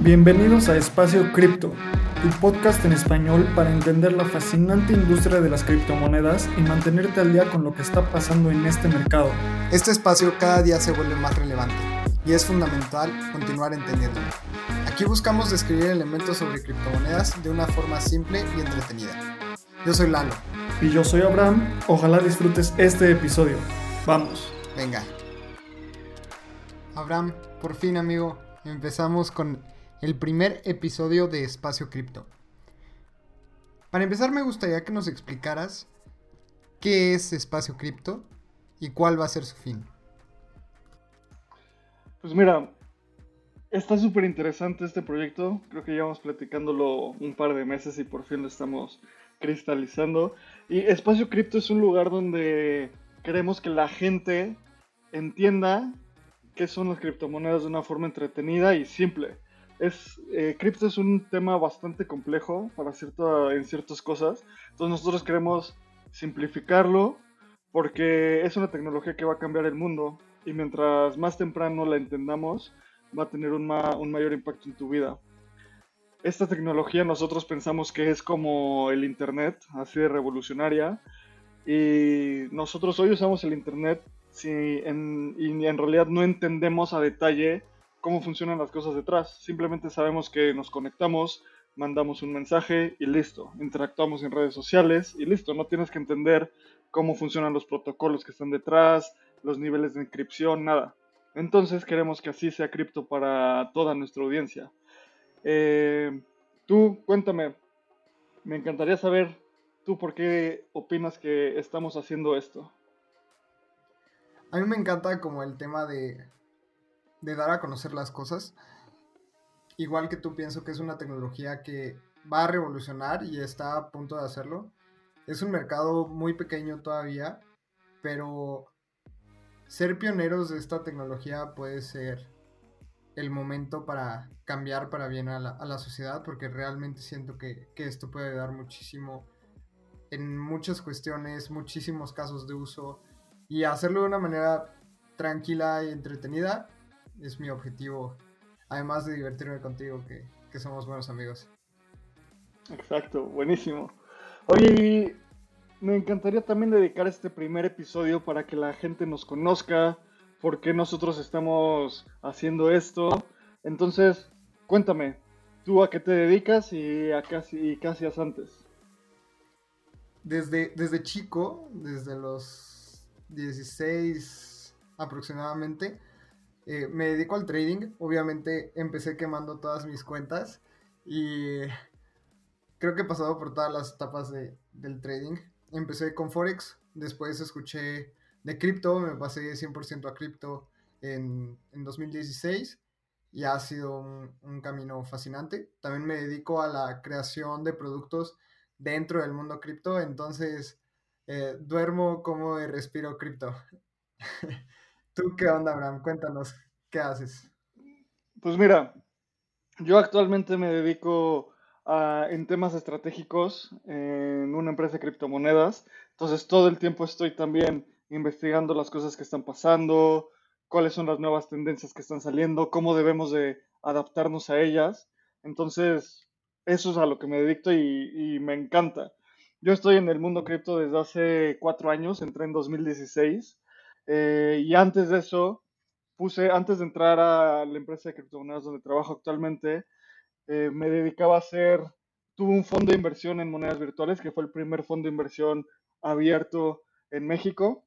Bienvenidos a Espacio Cripto, tu podcast en español para entender la fascinante industria de las criptomonedas y mantenerte al día con lo que está pasando en este mercado. Este espacio cada día se vuelve más relevante y es fundamental continuar entendiéndolo. Aquí buscamos describir elementos sobre criptomonedas de una forma simple y entretenida. Yo soy Lalo. Y yo soy Abraham. Ojalá disfrutes este episodio. Vamos. Venga. Abraham, por fin amigo, empezamos con el primer episodio de Espacio Cripto. Para empezar me gustaría que nos explicaras qué es Espacio Cripto y cuál va a ser su fin. Pues mira, está súper interesante este proyecto. Creo que llevamos platicándolo un par de meses y por fin lo estamos cristalizando. Y Espacio Cripto es un lugar donde queremos que la gente entienda qué son las criptomonedas de una forma entretenida y simple es eh, cripto es un tema bastante complejo para cierta, en ciertas cosas. Entonces nosotros queremos simplificarlo porque es una tecnología que va a cambiar el mundo y mientras más temprano la entendamos va a tener un, un mayor impacto en tu vida. Esta tecnología nosotros pensamos que es como el Internet, así de revolucionaria. Y nosotros hoy usamos el Internet si en, y en realidad no entendemos a detalle cómo funcionan las cosas detrás. Simplemente sabemos que nos conectamos, mandamos un mensaje y listo. Interactuamos en redes sociales y listo. No tienes que entender cómo funcionan los protocolos que están detrás, los niveles de inscripción, nada. Entonces queremos que así sea cripto para toda nuestra audiencia. Eh, tú, cuéntame, me encantaría saber tú por qué opinas que estamos haciendo esto. A mí me encanta como el tema de de dar a conocer las cosas. Igual que tú pienso que es una tecnología que va a revolucionar y está a punto de hacerlo. Es un mercado muy pequeño todavía, pero ser pioneros de esta tecnología puede ser el momento para cambiar para bien a la, sociedad, porque realmente siento que, que, esto puede ayudar muchísimo en muchas cuestiones, muchísimos casos de uso, y hacerlo de una manera tranquila y entretenida es mi objetivo. Además de divertirme contigo, que, somos buenos amigos. Exacto, buenísimo. Oye, me encantaría también dedicar este primer episodio para que la gente nos conozca, por qué nosotros estamos haciendo esto. Entonces, cuéntame, ¿tú a qué te dedicas y a qué, hacías antes? Desde, desde chico, desde los 16 aproximadamente, eh, me dedico al trading. Obviamente empecé quemando todas mis cuentas y creo que he pasado por todas las etapas del trading. Empecé con Forex, después escuché de cripto, me pasé 100% a cripto en, 2016 y ha sido un, camino fascinante. También me dedico a la creación de productos dentro del mundo cripto, entonces eh, duermo como y respiro cripto. ¿Tú qué onda, Abraham? Cuéntanos, ¿qué haces? Pues mira, yo actualmente me dedico a, en temas estratégicos en una empresa de criptomonedas. Entonces todo el tiempo estoy también investigando las cosas que están pasando, cuáles son las nuevas tendencias que están saliendo, cómo debemos de adaptarnos a ellas. Entonces, eso es a lo que me dedico y, y me encanta. Yo estoy en el mundo cripto desde hace cuatro años, entré en 2016 eh, y antes de eso, puse, antes de entrar a la empresa de criptomonedas donde trabajo actualmente, eh, me dedicaba a hacer, tuve un fondo de inversión en monedas virtuales, que fue el primer fondo de inversión abierto en México.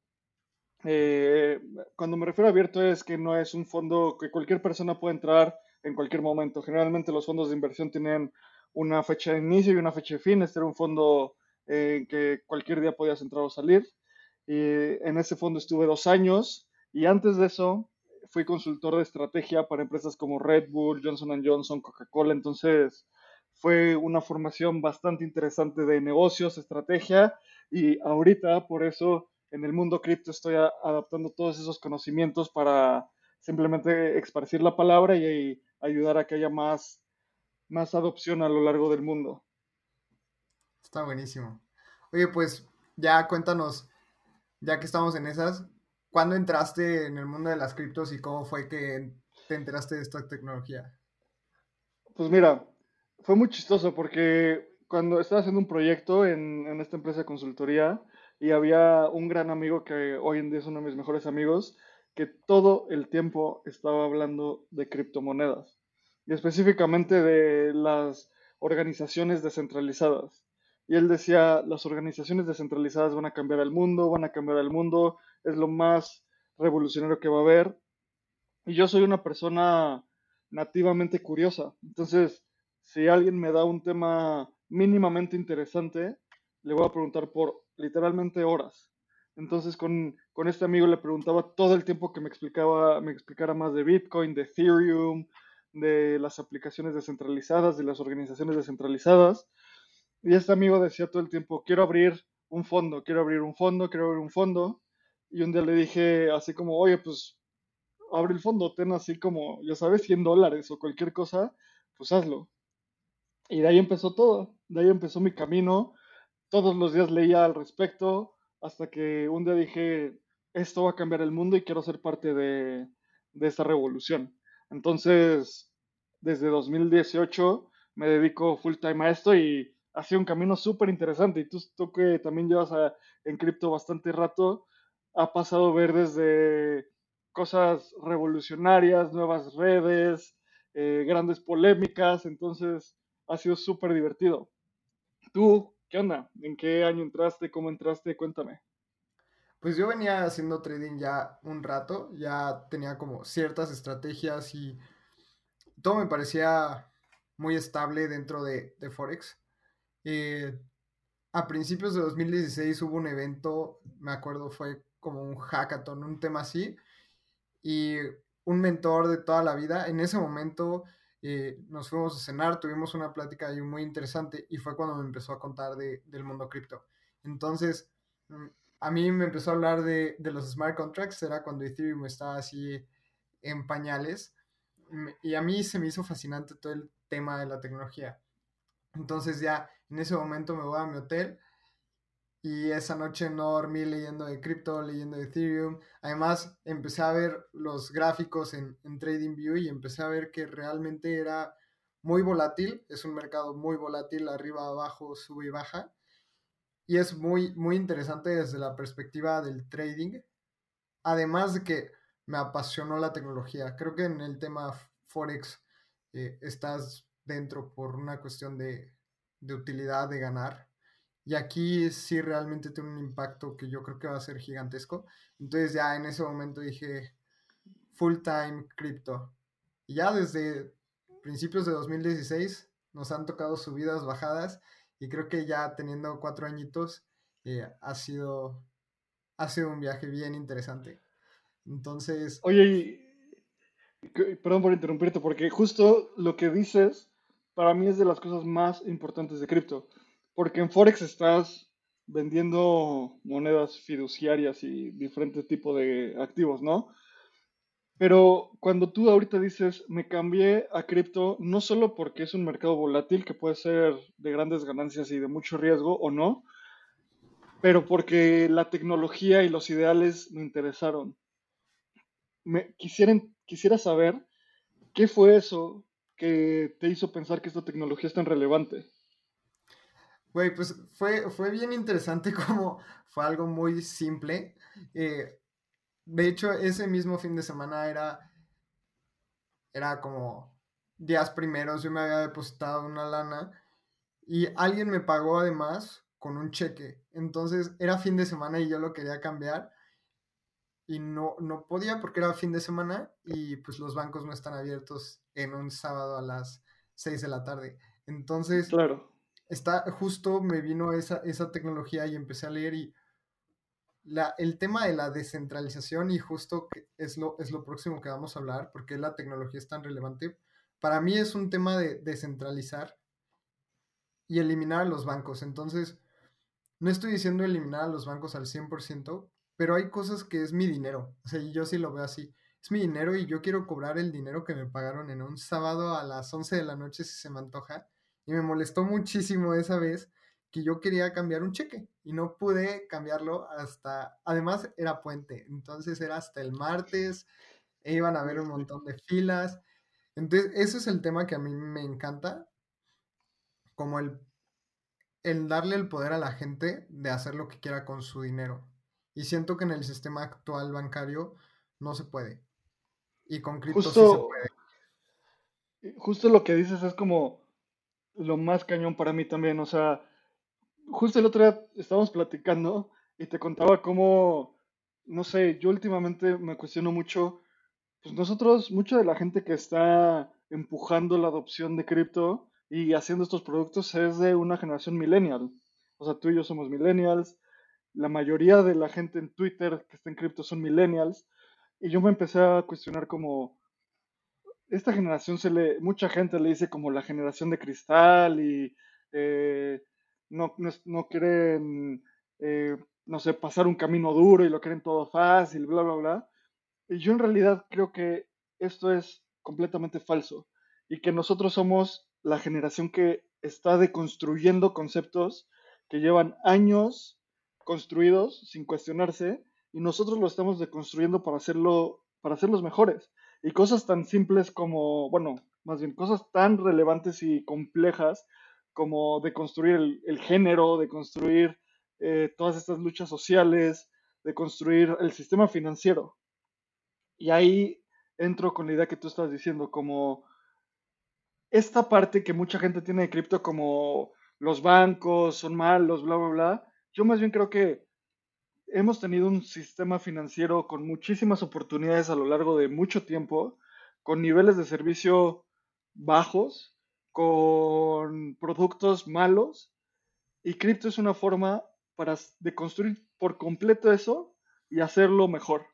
Eh, cuando me refiero a abierto es que no es un fondo que cualquier persona puede entrar en cualquier momento. Generalmente los fondos de inversión tienen una fecha de inicio y una fecha de fin. Este era un fondo en que cualquier día podías entrar o salir. Y en ese fondo estuve dos años y antes de eso fui consultor de estrategia para empresas como Red Bull, Johnson Johnson, Coca-Cola. Entonces fue una formación bastante interesante de negocios, estrategia y ahorita por eso en el mundo cripto estoy adaptando todos esos conocimientos para simplemente esparcir la palabra y, ayudar a que haya más, más adopción a lo largo del mundo. Está buenísimo. Oye, pues ya cuéntanos, ya que estamos en esas, ¿cuándo entraste en el mundo de las criptos y cómo fue que te enteraste de esta tecnología? Pues mira, fue muy chistoso porque cuando estaba haciendo un proyecto en, en esta empresa de consultoría y había un gran amigo que hoy en día es uno de mis mejores amigos, que todo el tiempo estaba hablando de criptomonedas y específicamente de las organizaciones descentralizadas. Y él decía, las organizaciones descentralizadas van a cambiar el mundo, van a cambiar el mundo, es lo más revolucionario que va a haber. Y yo soy una persona nativamente curiosa. Entonces, si alguien me da un tema mínimamente interesante, le voy a preguntar por literalmente horas. Entonces con, con, este amigo le preguntaba todo el tiempo que me explicaba, me explicara más de Bitcoin, de Ethereum, de las aplicaciones descentralizadas, de las organizaciones descentralizadas. Y este amigo decía todo el tiempo, quiero abrir un fondo, quiero abrir un fondo, quiero abrir un fondo. Y un día le dije así como, oye, pues abre el fondo, ten así como, ya sabes, 100 dólares o cualquier cosa, pues hazlo. Y de ahí empezó todo, de ahí empezó mi camino. Todos los días leía al respecto, hasta que un día dije, esto va a cambiar el mundo y quiero ser parte de, de esta revolución. Entonces, desde 2018 me dedico full time a esto y ha sido un camino súper interesante. Y tú, tú, que también llevas a, en cripto bastante rato, ha pasado a ver desde cosas revolucionarias, nuevas redes, eh, grandes polémicas, entonces ha sido súper divertido. Tú, ¿Qué onda? ¿En qué año entraste? ¿Cómo entraste? Cuéntame. Pues yo venía haciendo trading ya un rato, ya tenía como ciertas estrategias y todo me parecía muy estable dentro de, Forex. Eh, a principios de 2016 hubo un evento, me acuerdo, fue como un hackathon, un tema así, y un mentor de toda la vida, en ese momento eh, nos fuimos a cenar, tuvimos una plática ahí muy interesante y fue cuando me empezó a contar de, del mundo cripto. Entonces, mm, a mí me empezó a hablar de, de, los smart contracts, era cuando Ethereum estaba así en pañales mm, y a mí se me hizo fascinante todo el tema de la tecnología. Entonces ya en ese momento me voy a mi hotel y esa noche no dormí leyendo de cripto, leyendo de Ethereum. Además, empecé a ver los gráficos en, en TradingView y empecé a ver que realmente era muy volátil. Es un mercado muy volátil, arriba, abajo, sube y baja. Y es muy, muy interesante desde la perspectiva del trading. Además de que me apasionó la tecnología. Creo que en el tema Forex eh, estás dentro por una cuestión de, de utilidad, de ganar y aquí sí realmente tiene un impacto que yo creo que va a ser gigantesco. Entonces ya en ese momento dije full time cripto. Y ya desde principios de 2016 nos han tocado subidas, bajadas. Y creo que ya teniendo cuatro añitos eh, ha, sido, ha sido un viaje bien interesante. Entonces... Oye, perdón por interrumpirte, porque justo lo que dices para mí es de las cosas más importantes de cripto porque en Forex estás vendiendo monedas fiduciarias y diferentes tipos de activos, ¿no? Pero cuando tú ahorita dices, me cambié a cripto, no solo porque es un mercado volátil que puede ser de grandes ganancias y de mucho riesgo o no, pero porque la tecnología y los ideales me interesaron. Me, quisiera saber qué fue eso que te hizo pensar que esta tecnología es tan relevante. Güey, pues fue, fue bien interesante como fue algo muy simple. Eh, de hecho, ese mismo fin de semana era, era como días primeros, yo me había depositado una lana y alguien me pagó además con un cheque. Entonces era fin de semana y yo lo quería cambiar y no, no podía porque era fin de semana y pues los bancos no están abiertos en un sábado a las 6 de la tarde. Entonces, claro está, justo me vino esa, esa tecnología y empecé a leer y la, el tema de la descentralización y justo es lo, es lo próximo que vamos a hablar, porque la tecnología es tan relevante. Para mí es un tema de descentralizar y eliminar a los bancos. Entonces, no estoy diciendo eliminar a los bancos al 100%, pero hay cosas que es mi dinero. O sea, yo sí lo veo así. Es mi dinero y yo quiero cobrar el dinero que me pagaron en un sábado a las 11 de la noche si se me antoja y me molestó muchísimo esa vez que yo quería cambiar un cheque y no pude cambiarlo hasta, además era puente, entonces era hasta el martes, e iban a haber un montón de filas. Entonces, ese es el tema que a mí me encanta, como el, el darle el poder a la gente de hacer lo que quiera con su dinero. Y siento que en el sistema actual bancario no se puede. Y con cripto sí se puede. Justo lo que dices es como lo más cañón para mí también. O sea, justo el otro día estábamos platicando y te contaba cómo, no sé, yo últimamente me cuestiono mucho, pues nosotros, mucha de la gente que está empujando la adopción de cripto y haciendo estos productos es de una generación millennial. O sea, tú y yo somos millennials, la mayoría de la gente en Twitter que está en cripto son millennials, y yo me empecé a cuestionar como, esta generación se le, mucha gente le dice como la generación de cristal y eh, no, no, quieren, eh, no sé, pasar un camino duro y lo quieren todo fácil, bla, bla, bla. Y yo en realidad creo que esto es completamente falso y que nosotros somos la generación que está deconstruyendo conceptos que llevan años construidos sin cuestionarse y nosotros lo estamos deconstruyendo para hacerlo para hacerlos mejores. Y cosas tan simples como, bueno, más bien cosas tan relevantes y complejas como de construir el, género, de construir eh, todas estas luchas sociales, de construir el sistema financiero. Y ahí entro con la idea que tú estás diciendo, como esta parte que mucha gente tiene de cripto como los bancos son malos, bla, bla, bla. Yo más bien creo que hemos tenido un sistema financiero con muchísimas oportunidades a lo largo de mucho tiempo, con niveles de servicio bajos, con productos malos, y cripto es una forma para de construir por completo eso y hacerlo mejor,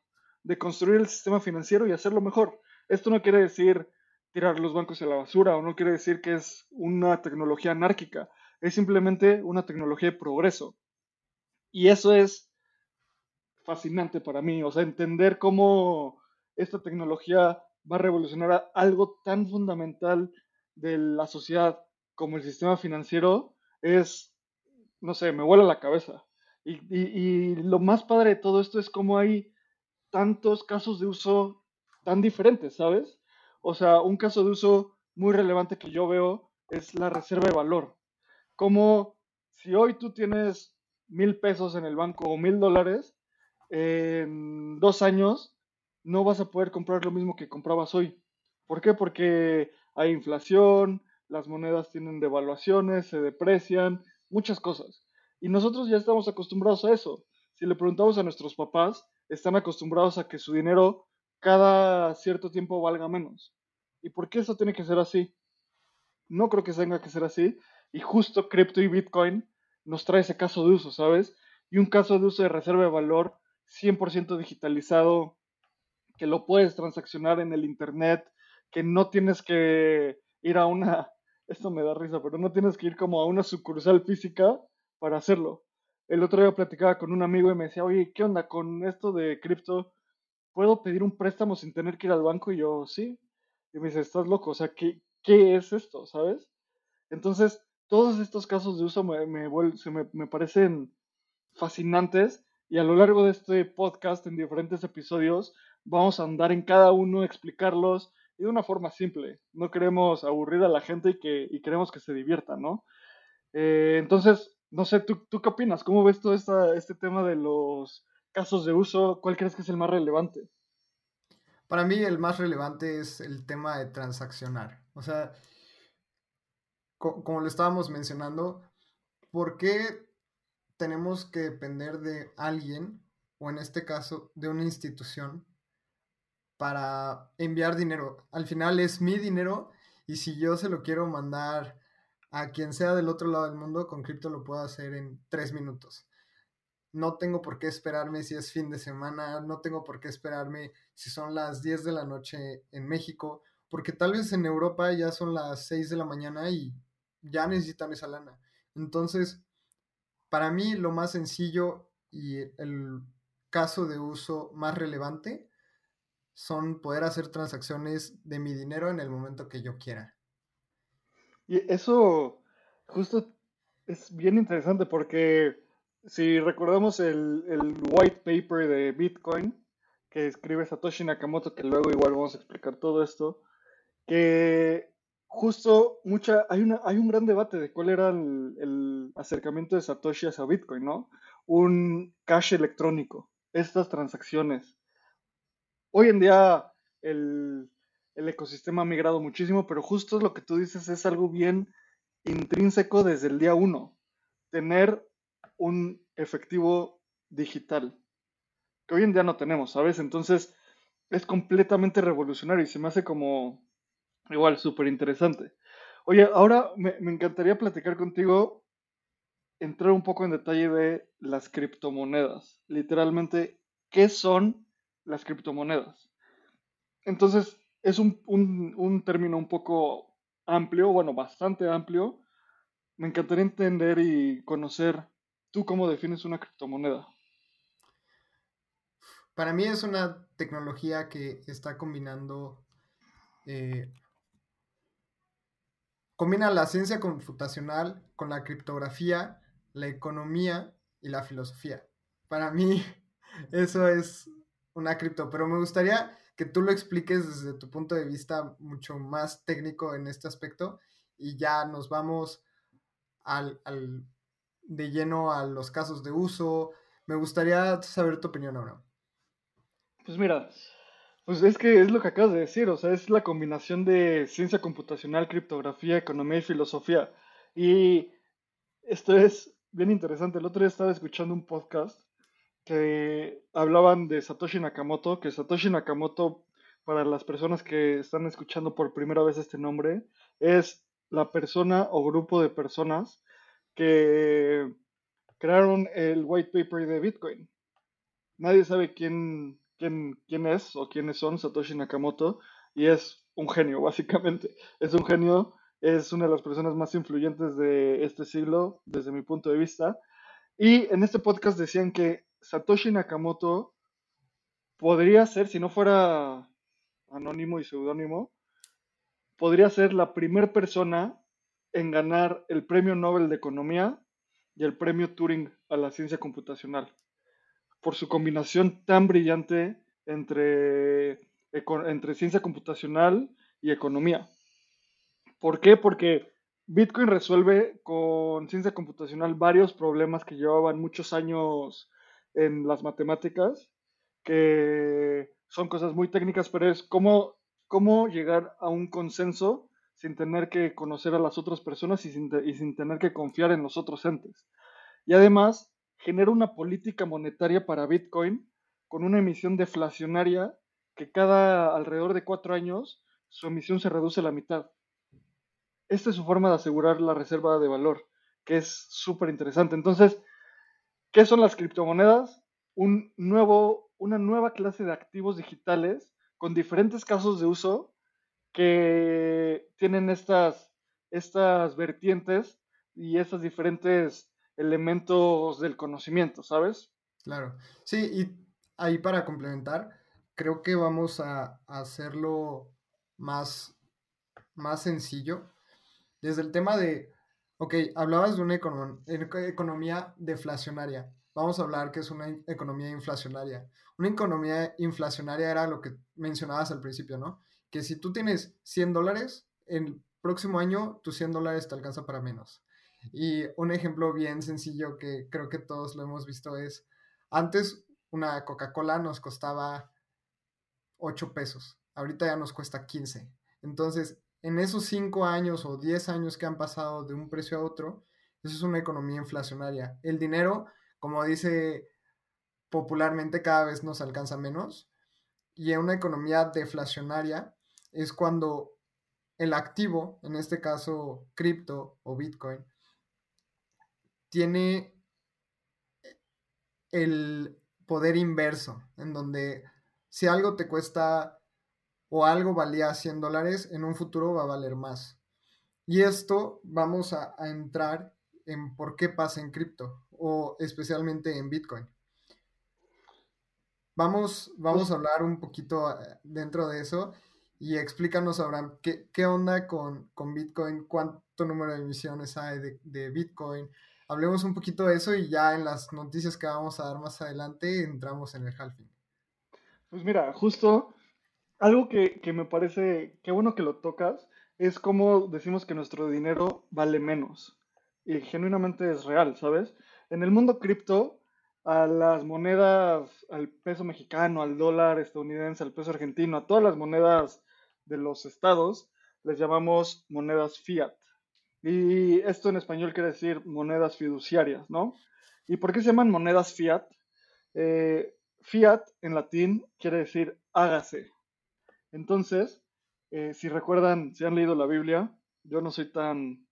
de construir el sistema financiero y hacerlo mejor. Esto no quiere decir tirar los bancos a la basura o no quiere decir que es una tecnología anárquica, es simplemente una tecnología de progreso. Y eso es fascinante para mí, o sea, entender cómo esta tecnología va a revolucionar algo tan fundamental de la sociedad como el sistema financiero es, no sé, me vuela la cabeza. Y, y, lo más padre de todo esto es cómo hay tantos casos de uso tan diferentes, ¿sabes? O sea, un caso de uso muy relevante que yo veo es la reserva de valor. Como si hoy tú tienes mil pesos en el banco o mil dólares, en dos años no vas a poder comprar lo mismo que comprabas hoy. ¿Por qué? Porque hay inflación, las monedas tienen devaluaciones, se deprecian, muchas cosas. Y nosotros ya estamos acostumbrados a eso. Si le preguntamos a nuestros papás, están acostumbrados a que su dinero cada cierto tiempo valga menos. ¿Y por qué eso tiene que ser así? No creo que tenga que ser así. Y justo cripto y Bitcoin nos trae ese caso de uso, ¿sabes? Y un caso de uso de reserva de valor 100% digitalizado, que lo puedes transaccionar en el Internet, que no tienes que ir a una, esto me da risa, pero no tienes que ir como a una sucursal física para hacerlo. El otro día platicaba con un amigo y me decía, oye, ¿qué onda con esto de cripto? ¿Puedo pedir un préstamo sin tener que ir al banco? Y yo, sí. Y me dice, estás loco, o sea, ¿qué, qué es esto? ¿Sabes? Entonces, todos estos casos de uso me, me, me, me parecen fascinantes y a lo largo de este podcast, en diferentes episodios, vamos a andar en cada uno, explicarlos y de una forma simple. No queremos aburrir a la gente y, que, queremos que se diviertan, ¿no? Eh, entonces, no sé, ¿tú, ¿tú, qué opinas? ¿Cómo ves todo esta, este tema de los casos de uso? ¿Cuál crees que es el más relevante? Para mí el más relevante es el tema de transaccionar. O sea, como lo estábamos mencionando, ¿por qué tenemos que depender de alguien, o en este caso de una institución, para enviar dinero. Al final es mi dinero y si yo se lo quiero mandar a quien sea del otro lado del mundo, con cripto lo puedo hacer en tres minutos. No tengo por qué esperarme si es fin de semana, no tengo por qué esperarme si son las 10 de la noche en México, porque tal vez en Europa ya son las 6 de la mañana y ya necesitan esa lana. Entonces, para mí lo más sencillo y el caso de uso más relevante son poder hacer transacciones de mi dinero en el momento que yo quiera. Y eso, justo es bien interesante porque si recordamos el, el white paper de Bitcoin que escribe Satoshi Nakamoto, que luego igual vamos a explicar todo esto, que justo mucha, hay, una, hay un gran debate de cuál era el, acercamiento de Satoshi hacia Bitcoin, ¿no? Un cash electrónico, estas transacciones. Hoy en día el, el ecosistema ha migrado muchísimo, pero justo lo que tú dices es algo bien intrínseco desde el día uno. Tener un efectivo digital, que hoy en día no tenemos, ¿sabes? Entonces es completamente revolucionario y se me hace como igual súper interesante. Oye, ahora me, encantaría platicar contigo, entrar un poco en detalle de las criptomonedas. Literalmente, ¿qué son las criptomonedas? Entonces, es un, un, un término un poco amplio, bueno, bastante amplio. Me encantaría entender y conocer tú cómo defines una criptomoneda. Para mí es una tecnología que está combinando, eh, combina la ciencia computacional con la criptografía, la economía y la filosofía. Para mí eso es una cripto, pero me gustaría que tú lo expliques desde tu punto de vista mucho más técnico en este aspecto y ya nos vamos al, de lleno a los casos de uso. Me gustaría saber tu opinión ahora. Pues mira, pues es que es lo que acabas de decir, o sea, es la combinación de ciencia computacional, criptografía, economía y filosofía. Y esto es bien interesante. El otro día estaba escuchando un podcast que hablaban de Satoshi Nakamoto, que Satoshi Nakamoto, para las personas que están escuchando por primera vez este nombre, es la persona o grupo de personas que crearon el white paper de Bitcoin. Nadie sabe quién, quién, es o quiénes son Satoshi Nakamoto y es un genio, básicamente. Es un genio, es una de las personas más influyentes de este siglo desde mi punto de vista. Y en este podcast decían que Satoshi Nakamoto podría ser, si no fuera anónimo y seudónimo, podría ser la primera persona en ganar el Premio Nobel de Economía y el Premio Turing a la ciencia computacional, por su combinación tan brillante entre, entre ciencia computacional y economía. ¿Por qué? Porque Bitcoin resuelve con ciencia computacional varios problemas que llevaban muchos años en las matemáticas, que son cosas muy técnicas, pero es cómo, cómo llegar a un consenso sin tener que conocer a las otras personas y sin, y sin tener que confiar en los otros entes. Y además, genera una política monetaria para Bitcoin con una emisión deflacionaria que cada alrededor de cuatro años su emisión se reduce a la mitad. Esta es su forma de asegurar la reserva de valor, que es súper interesante. Entonces, ¿qué son las criptomonedas? Un nuevo, una nueva clase de activos digitales con diferentes casos de uso que tienen estas, estas vertientes y estos diferentes elementos del conocimiento, ¿sabes? Claro. Sí, y ahí para complementar, creo que vamos a, hacerlo más, más sencillo. Desde el tema de, ok, hablabas de una economía deflacionaria. Vamos a hablar que es una economía inflacionaria. Una economía inflacionaria era lo que mencionabas al principio, ¿no? que si tú tienes 100 dólares, el próximo año tus 100 dólares te alcanza para menos. Y un ejemplo bien sencillo que creo que todos lo hemos visto es, antes una Coca-Cola nos costaba 8 pesos, ahorita ya nos cuesta 15. Entonces, en esos 5 años o 10 años que han pasado de un precio a otro, eso es una economía inflacionaria. El dinero, como dice popularmente, cada vez nos alcanza menos. Y en una economía deflacionaria, es cuando el activo, en este caso cripto o Bitcoin, tiene el poder inverso, en donde si algo te cuesta o algo valía 100 dólares, en un futuro va a valer más. Y esto vamos a, entrar en por qué pasa en cripto o especialmente en Bitcoin. Vamos, vamos a hablar un poquito eh, dentro de eso Y explícanos, Abraham, ¿qué, qué onda con, con, Bitcoin? ¿Cuánto número de emisiones hay de, de, Bitcoin? Hablemos un poquito de eso y ya en las noticias que vamos a dar más adelante entramos en el halving. Pues mira, justo algo que, que me parece, qué bueno que lo tocas, es como decimos que nuestro dinero vale menos. Y genuinamente es real, ¿sabes? En el mundo cripto, a las monedas, al peso mexicano, al dólar estadounidense, al peso argentino, a todas las monedas de los estados, les llamamos monedas fiat. Y esto en español quiere decir monedas fiduciarias, ¿no? ¿Y por qué se llaman monedas fiat? Eh, fiat en latín quiere decir hágase. Entonces, eh, si recuerdan, si han leído la Biblia, yo no soy tan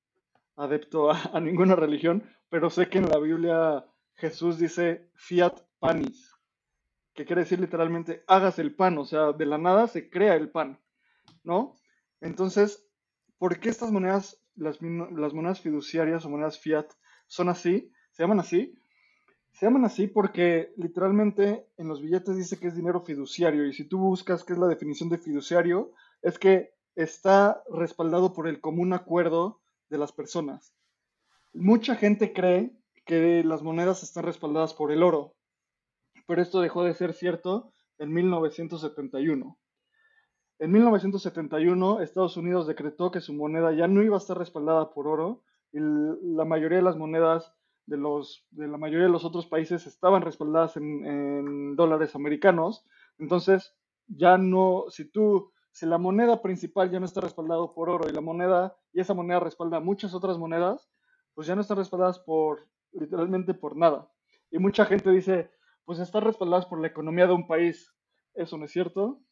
adepto a, ninguna religión, pero sé que en la Biblia Jesús dice fiat panis, que quiere decir literalmente hágase el pan, o sea, de la nada se crea el pan. ¿no? Entonces, ¿por qué estas monedas, las, monedas fiduciarias o monedas fiat, son así? ¿Se llaman así? Se llaman así porque literalmente en los billetes dice que es dinero fiduciario y si tú buscas qué es la definición de fiduciario, es que está respaldado por el común acuerdo de las personas. Mucha gente cree que las monedas están respaldadas por el oro, pero esto dejó de ser cierto en 1971. En 1971, Estados Unidos decretó que su moneda ya no iba a estar respaldada por oro y la mayoría de las monedas de, los, de la mayoría de los otros países estaban respaldadas en, dólares americanos. Entonces, ya no, si tú, si la moneda principal ya no está respaldada por oro y la moneda, y esa moneda respalda muchas otras monedas, pues ya no están respaldadas por, literalmente por nada. Y mucha gente dice, pues están respaldadas por la economía de un país. Eso no es cierto.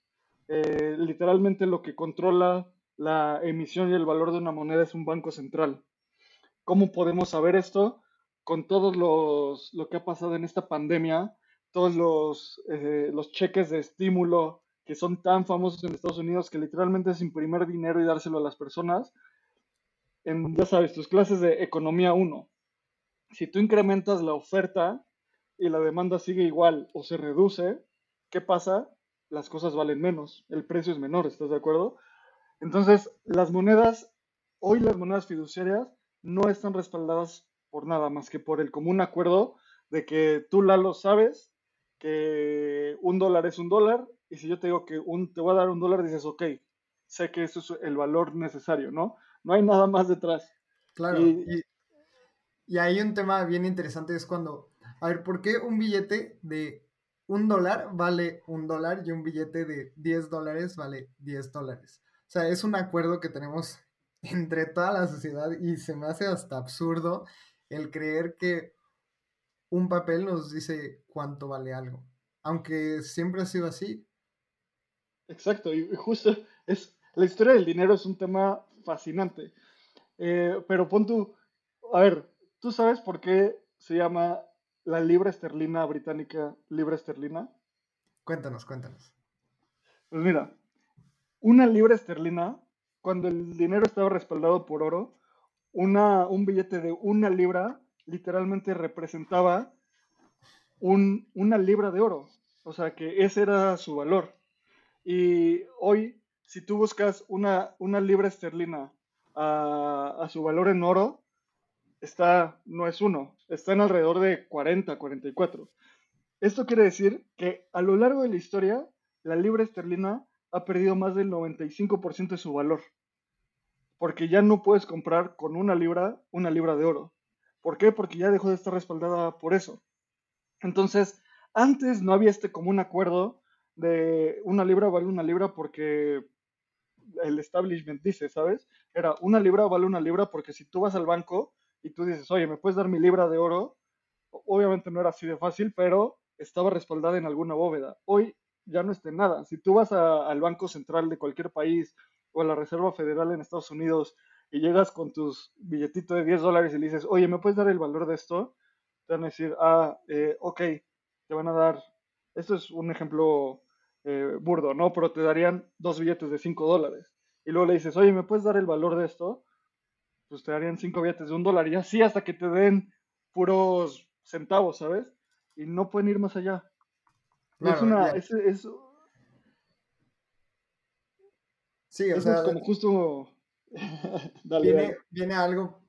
Eh, literalmente lo que controla la emisión y el valor de una moneda es un banco central. ¿Cómo podemos saber esto? Con todos los lo que ha pasado en esta pandemia, todos los, eh, los cheques de estímulo que son tan famosos en Estados Unidos que literalmente es imprimir dinero y dárselo a las personas. Ya sabes, tus clases de economía 1. Si tú incrementas la oferta y la demanda sigue igual o se reduce, ¿qué pasa? Las cosas valen menos, el precio es menor, ¿estás de acuerdo? Entonces, las monedas, hoy las monedas fiduciarias no están respaldadas por nada más que por el común acuerdo de que tú, Lalo, sabes que un dólar es un dólar y si yo te digo que un, te voy a dar un dólar, dices, ok, sé que eso es el valor necesario, ¿no? No hay nada más detrás. Claro. Y, y hay un tema bien interesante, es cuando, a ver, ¿por qué un billete de un dólar vale un dólar y un billete de 10 dólares vale 10 dólares. O sea, es un acuerdo que tenemos entre toda la sociedad y se me hace hasta absurdo el creer que un papel nos dice cuánto vale algo, aunque siempre ha sido así. Exacto, y justo es la historia del dinero es un tema fascinante. Eh, pero pon tú, a ver, ¿tú sabes por qué se llama la libra esterlina británica, libra esterlina? Cuéntanos, cuéntanos. Pues mira, una libra esterlina, cuando el dinero estaba respaldado por oro, una, un billete de una libra literalmente representaba un, una libra de oro. O sea que ese era su valor. Y hoy, si tú buscas una, una libra esterlina a, a su valor en oro, está, no es uno, está en alrededor de 40, 44. Esto quiere decir que a lo largo de la historia, la libra esterlina ha perdido más del 95% de su valor. Porque ya no puedes comprar con una libra una libra de oro. ¿Por qué? Porque ya dejó de estar respaldada por eso. Entonces, antes no había este común acuerdo de una libra vale una libra porque el establishment dice, ¿sabes? Era una libra vale una libra porque si tú vas al banco y tú dices, oye, ¿me puedes dar mi libra de oro? Obviamente no era así de fácil, pero estaba respaldada en alguna bóveda. Hoy ya no está en nada. Si tú vas al Banco Central de cualquier país o a la Reserva Federal en Estados Unidos y llegas con tus billetitos de 10 dólares y le dices, oye, ¿me puedes dar el valor de esto? Te van a decir, ah, eh, ok, te van a dar, esto es un ejemplo eh, burdo, ¿no? Pero te darían dos billetes de 5 dólares. Y luego le dices, oye, ¿me puedes dar el valor de esto? Pues te darían cinco billetes de un dólar y así hasta que te den puros centavos, ¿sabes? Y no pueden ir más allá. es una, es, Sí, o sea, es como justo... Dale, viene, dale. viene algo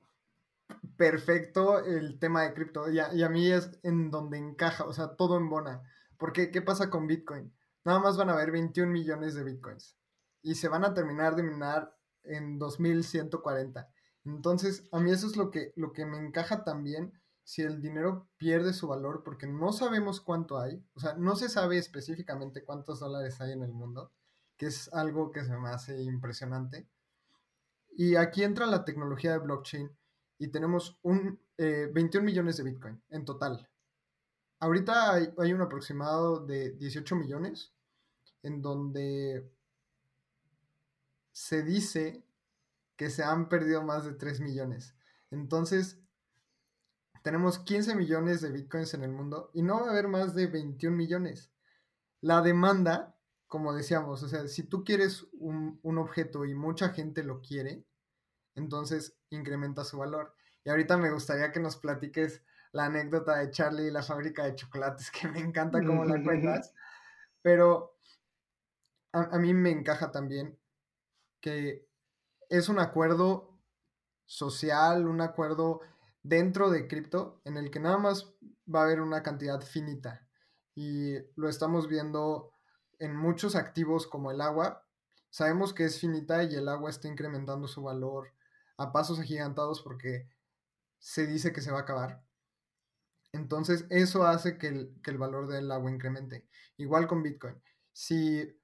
perfecto el tema de cripto y a, y a mí es en donde encaja, o sea, todo embona. Porque, ¿qué pasa con Bitcoin? Nada más van a haber 21 millones de Bitcoins y se van a terminar de minar en 2140. Entonces, a mí eso es lo que, lo que me encaja también si el dinero pierde su valor porque no sabemos cuánto hay, o sea, no se sabe específicamente cuántos dólares hay en el mundo, que es algo que se me hace impresionante. Y aquí entra la tecnología de blockchain y tenemos un, eh, 21 millones de Bitcoin en total. Ahorita hay, hay un aproximado de 18 millones en donde se dice que se han perdido más de 3 millones. Entonces, tenemos 15 millones de bitcoins en el mundo y no va a haber más de 21 millones. La demanda, como decíamos, o sea, si tú quieres un, un objeto y mucha gente lo quiere, entonces incrementa su valor. Y ahorita me gustaría que nos platiques la anécdota de Charlie y la fábrica de chocolates, que me encanta cómo la cuentas, pero a, a mí me encaja también que es un acuerdo social, un acuerdo dentro de cripto en el que nada más va a haber una cantidad finita. Y lo estamos viendo en muchos activos como el agua. Sabemos que es finita y el agua está incrementando su valor a pasos agigantados porque se dice que se va a acabar. Entonces eso hace que el, que el valor del agua incremente. Igual con Bitcoin. Si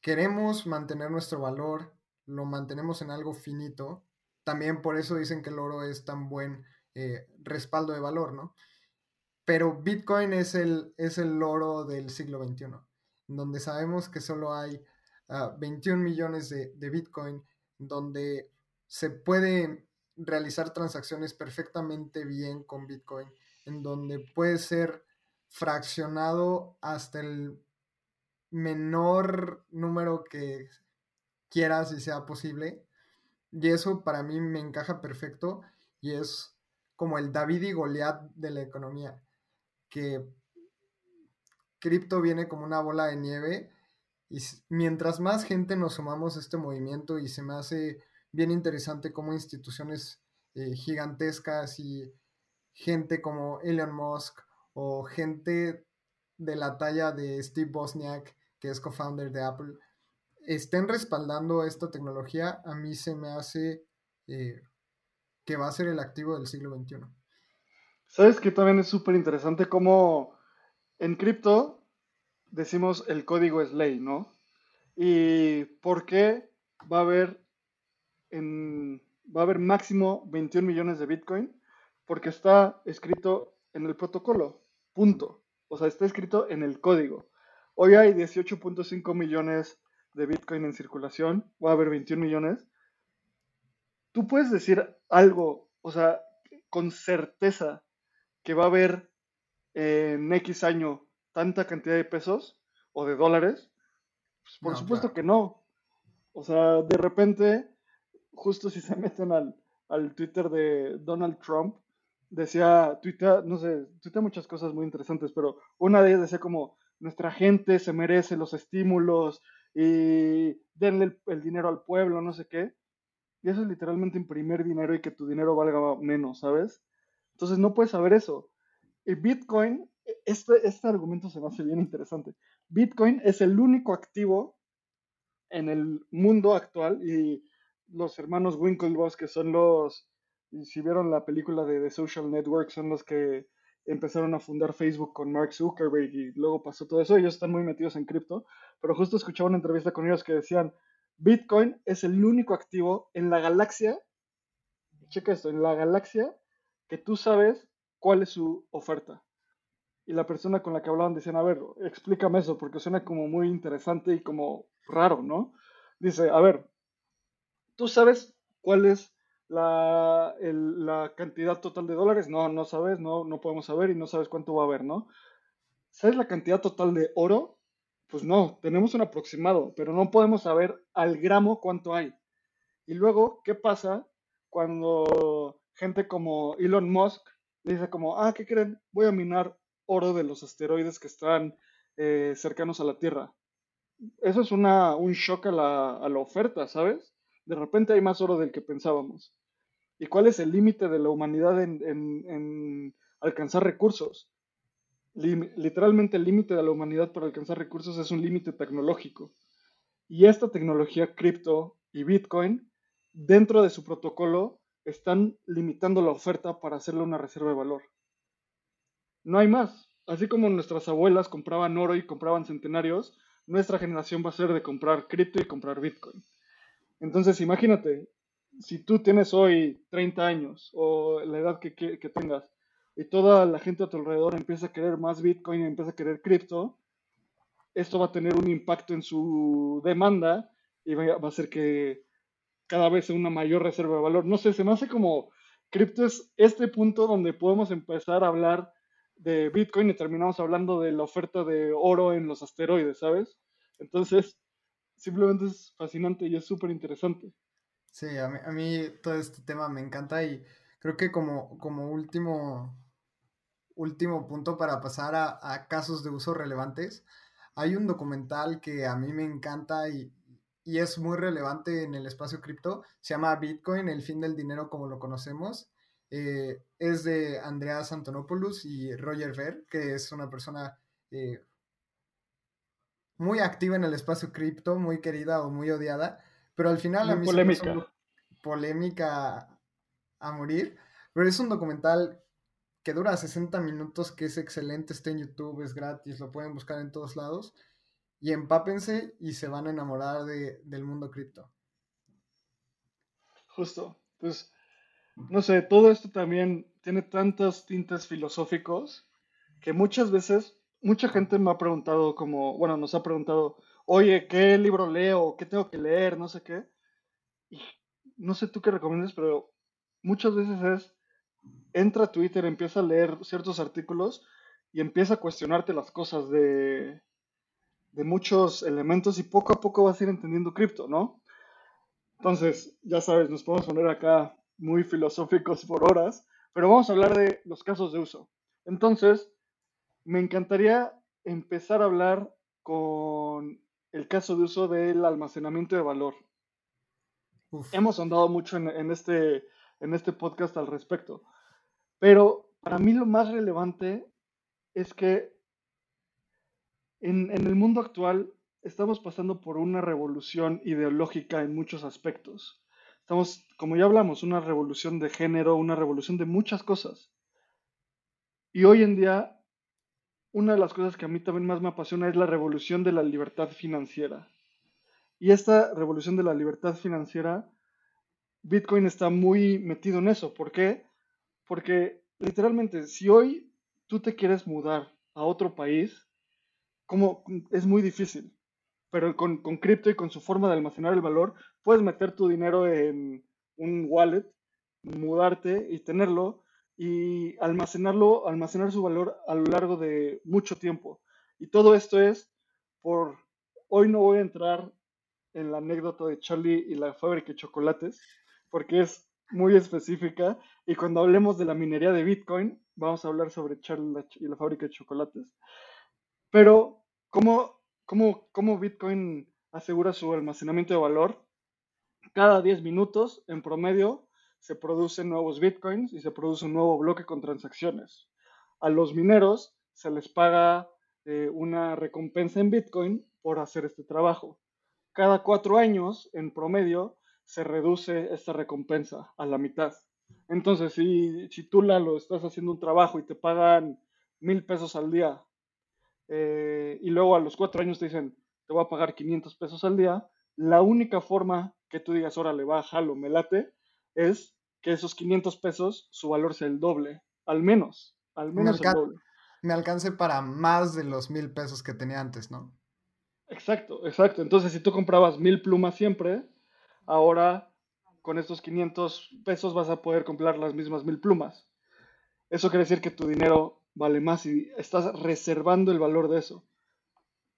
queremos mantener nuestro valor, lo mantenemos en algo finito, también por eso dicen que el oro es tan buen eh, respaldo de valor, ¿no? Pero Bitcoin es el, es el oro del siglo XXI, donde sabemos que solo hay uh, 21 millones de, de, Bitcoin, donde se puede realizar transacciones perfectamente bien con Bitcoin, en donde puede ser fraccionado hasta el menor número que quieras y sea posible. Y eso para mí me encaja perfecto y es como el David y Goliat de la economía, que cripto viene como una bola de nieve y mientras más gente nos sumamos a este movimiento y se me hace bien interesante como instituciones eh, gigantescas y gente como Elon Musk o gente de la talla de Steve Bosniak, que es co-founder de Apple, estén respaldando esta tecnología, a mí se me hace eh, que va a ser el activo del siglo XXI. Sabes que también es súper interesante cómo en cripto decimos el código es ley, ¿no? Y por qué va a haber en, va a haber máximo 21 millones de Bitcoin, porque está escrito en el protocolo, punto. O sea, está escrito en el código. Hoy hay 18.5 millones de Bitcoin en circulación, va a haber 21 millones. Tú puedes decir algo, o sea, con certeza que va a haber en X año tanta cantidad de pesos o de dólares. Pues por no, supuesto claro. que no. O sea, de repente, justo si se meten al, al Twitter de Donald Trump, decía, Twitter, no sé, tuitea muchas cosas muy interesantes, pero una de ellas decía como, nuestra gente se merece los estímulos y denle el, dinero al pueblo, no sé qué. Y eso es literalmente imprimir dinero y que tu dinero valga menos, ¿sabes? Entonces no puedes saber eso. Y Bitcoin, este, este argumento se me hace bien interesante. Bitcoin es el único activo en el mundo actual y los hermanos Winklevoss, que son los, si vieron la película de The Social Network, son los que empezaron a fundar Facebook con Mark Zuckerberg y luego pasó todo eso. Ellos están muy metidos en cripto, pero justo escuchaba una entrevista con ellos que decían, Bitcoin es el único activo en la galaxia, checa esto, en la galaxia que tú sabes cuál es su oferta. Y la persona con la que hablaban decían, a ver, explícame eso, porque suena como muy interesante y como raro, ¿no? Dice, a ver, tú sabes cuál es la, cantidad total de dólares, no, no sabes, no, no podemos saber y no sabes cuánto va a haber, ¿no? ¿Sabes la cantidad total de oro? Pues no, tenemos un aproximado, pero no podemos saber al gramo cuánto hay. Y luego, ¿qué pasa cuando gente como Elon Musk dice como, ah, ¿qué creen? Voy a minar oro de los asteroides que están eh, cercanos a la Tierra. eso es una, un shock a la, a la oferta, ¿sabes? De repente hay más oro del que pensábamos. ¿Y cuál es el límite de la humanidad en, alcanzar recursos? Literalmente el límite de la humanidad para alcanzar recursos es un límite tecnológico. Y esta tecnología cripto y Bitcoin, dentro de su protocolo, están limitando la oferta para hacerle una reserva de valor. No hay más. Así como nuestras abuelas compraban oro y compraban centenarios, nuestra generación va a ser de comprar cripto y comprar Bitcoin. Entonces, imagínate, si tú tienes hoy 30 años o la edad que, tengas y toda la gente a tu alrededor empieza a querer más Bitcoin empieza a querer cripto, esto va a tener un impacto en su demanda y va a hacer que cada vez una mayor reserva de valor. No sé, se me hace como cripto es este punto donde podemos empezar a hablar de Bitcoin y terminamos hablando de la oferta de oro en los asteroides, ¿sabes? Entonces, simplemente es fascinante y es súper interesante. Sí, a mí, a mí todo este tema me encanta y creo que como, como último, último punto para pasar a, casos de uso relevantes, hay un documental que a mí me encanta y, y es muy relevante en el espacio cripto, se llama Bitcoin, el fin del dinero como lo conocemos. Eh, es de Andreas Antonopoulos y Roger Ver, que es una persona eh, muy activa en el espacio cripto, muy querida o muy odiada, pero al final a Muy mí hace un polémica. polémica a morir, pero es un documental que dura 60 minutos, que es excelente, está en YouTube, es gratis, lo pueden buscar en todos lados, y empápense y se van a enamorar de, del mundo cripto. Justo. Pues, no sé, todo esto también tiene tantos tintes filosóficos que muchas veces, mucha gente me ha preguntado como, bueno, nos ha preguntado, oye, ¿qué libro leo? ¿Qué tengo que leer? No sé qué. Y no sé tú qué recomiendas, pero muchas veces es, entra a Twitter, empieza a leer ciertos artículos y empieza a cuestionarte las cosas de, de muchos elementos y poco a poco vas a ir entendiendo cripto, ¿no? Entonces, ya sabes, nos podemos poner acá muy filosóficos por horas, pero vamos a hablar de los casos de uso. Entonces, me encantaría empezar a hablar con el caso de uso del almacenamiento de valor. Uf, Hemos andado mucho en, en este, en este podcast al respecto, pero para mí lo más relevante es que en, en el mundo actual estamos pasando por una revolución ideológica en muchos aspectos. Estamos, como ya hablamos, una revolución de género, una revolución de muchas cosas. Y hoy en día, una de las cosas que a mí también más me apasiona es la revolución de la libertad financiera. Y esta revolución de la libertad financiera, Bitcoin está muy metido en eso. ¿Por qué? Porque literalmente, si hoy tú te quieres mudar a otro país, como es muy difícil, pero con, con cripto y con su forma de almacenar el valor, puedes meter tu dinero en un wallet, mudarte y tenerlo y almacenarlo, almacenar su valor a lo largo de mucho tiempo. Y todo esto es por, hoy no voy a entrar en la anécdota de Charlie y la fábrica de chocolates, porque es muy específica, y cuando hablemos de la minería de Bitcoin, vamos a hablar sobre Charlie y la fábrica de chocolates. Pero, ¿cómo, cómo, cómo Bitcoin asegura su almacenamiento de valor? Cada 10 minutos, en promedio, se producen nuevos Bitcoins y se produce un nuevo bloque con transacciones. A los mineros se les paga eh, una recompensa en Bitcoin por hacer este trabajo. Cada cuatro años, en promedio, se reduce esta recompensa a la mitad. Entonces, si, tú, Lalo, estás haciendo un trabajo y te pagan mil pesos al día eh, y luego a los cuatro años te dicen, te voy a pagar 500 pesos al día, la única forma que tú digas, órale, va, jalo, me late, es que esos 500 pesos, su valor sea el doble, al menos, al me, menos el alca- doble. me alcance para más de los mil pesos que tenía antes, ¿no? Exacto, exacto. Entonces, si tú comprabas mil plumas siempre, ahora con estos 500 pesos vas a poder comprar las mismas mil plumas. Eso quiere decir que tu dinero vale más y estás reservando el valor de eso.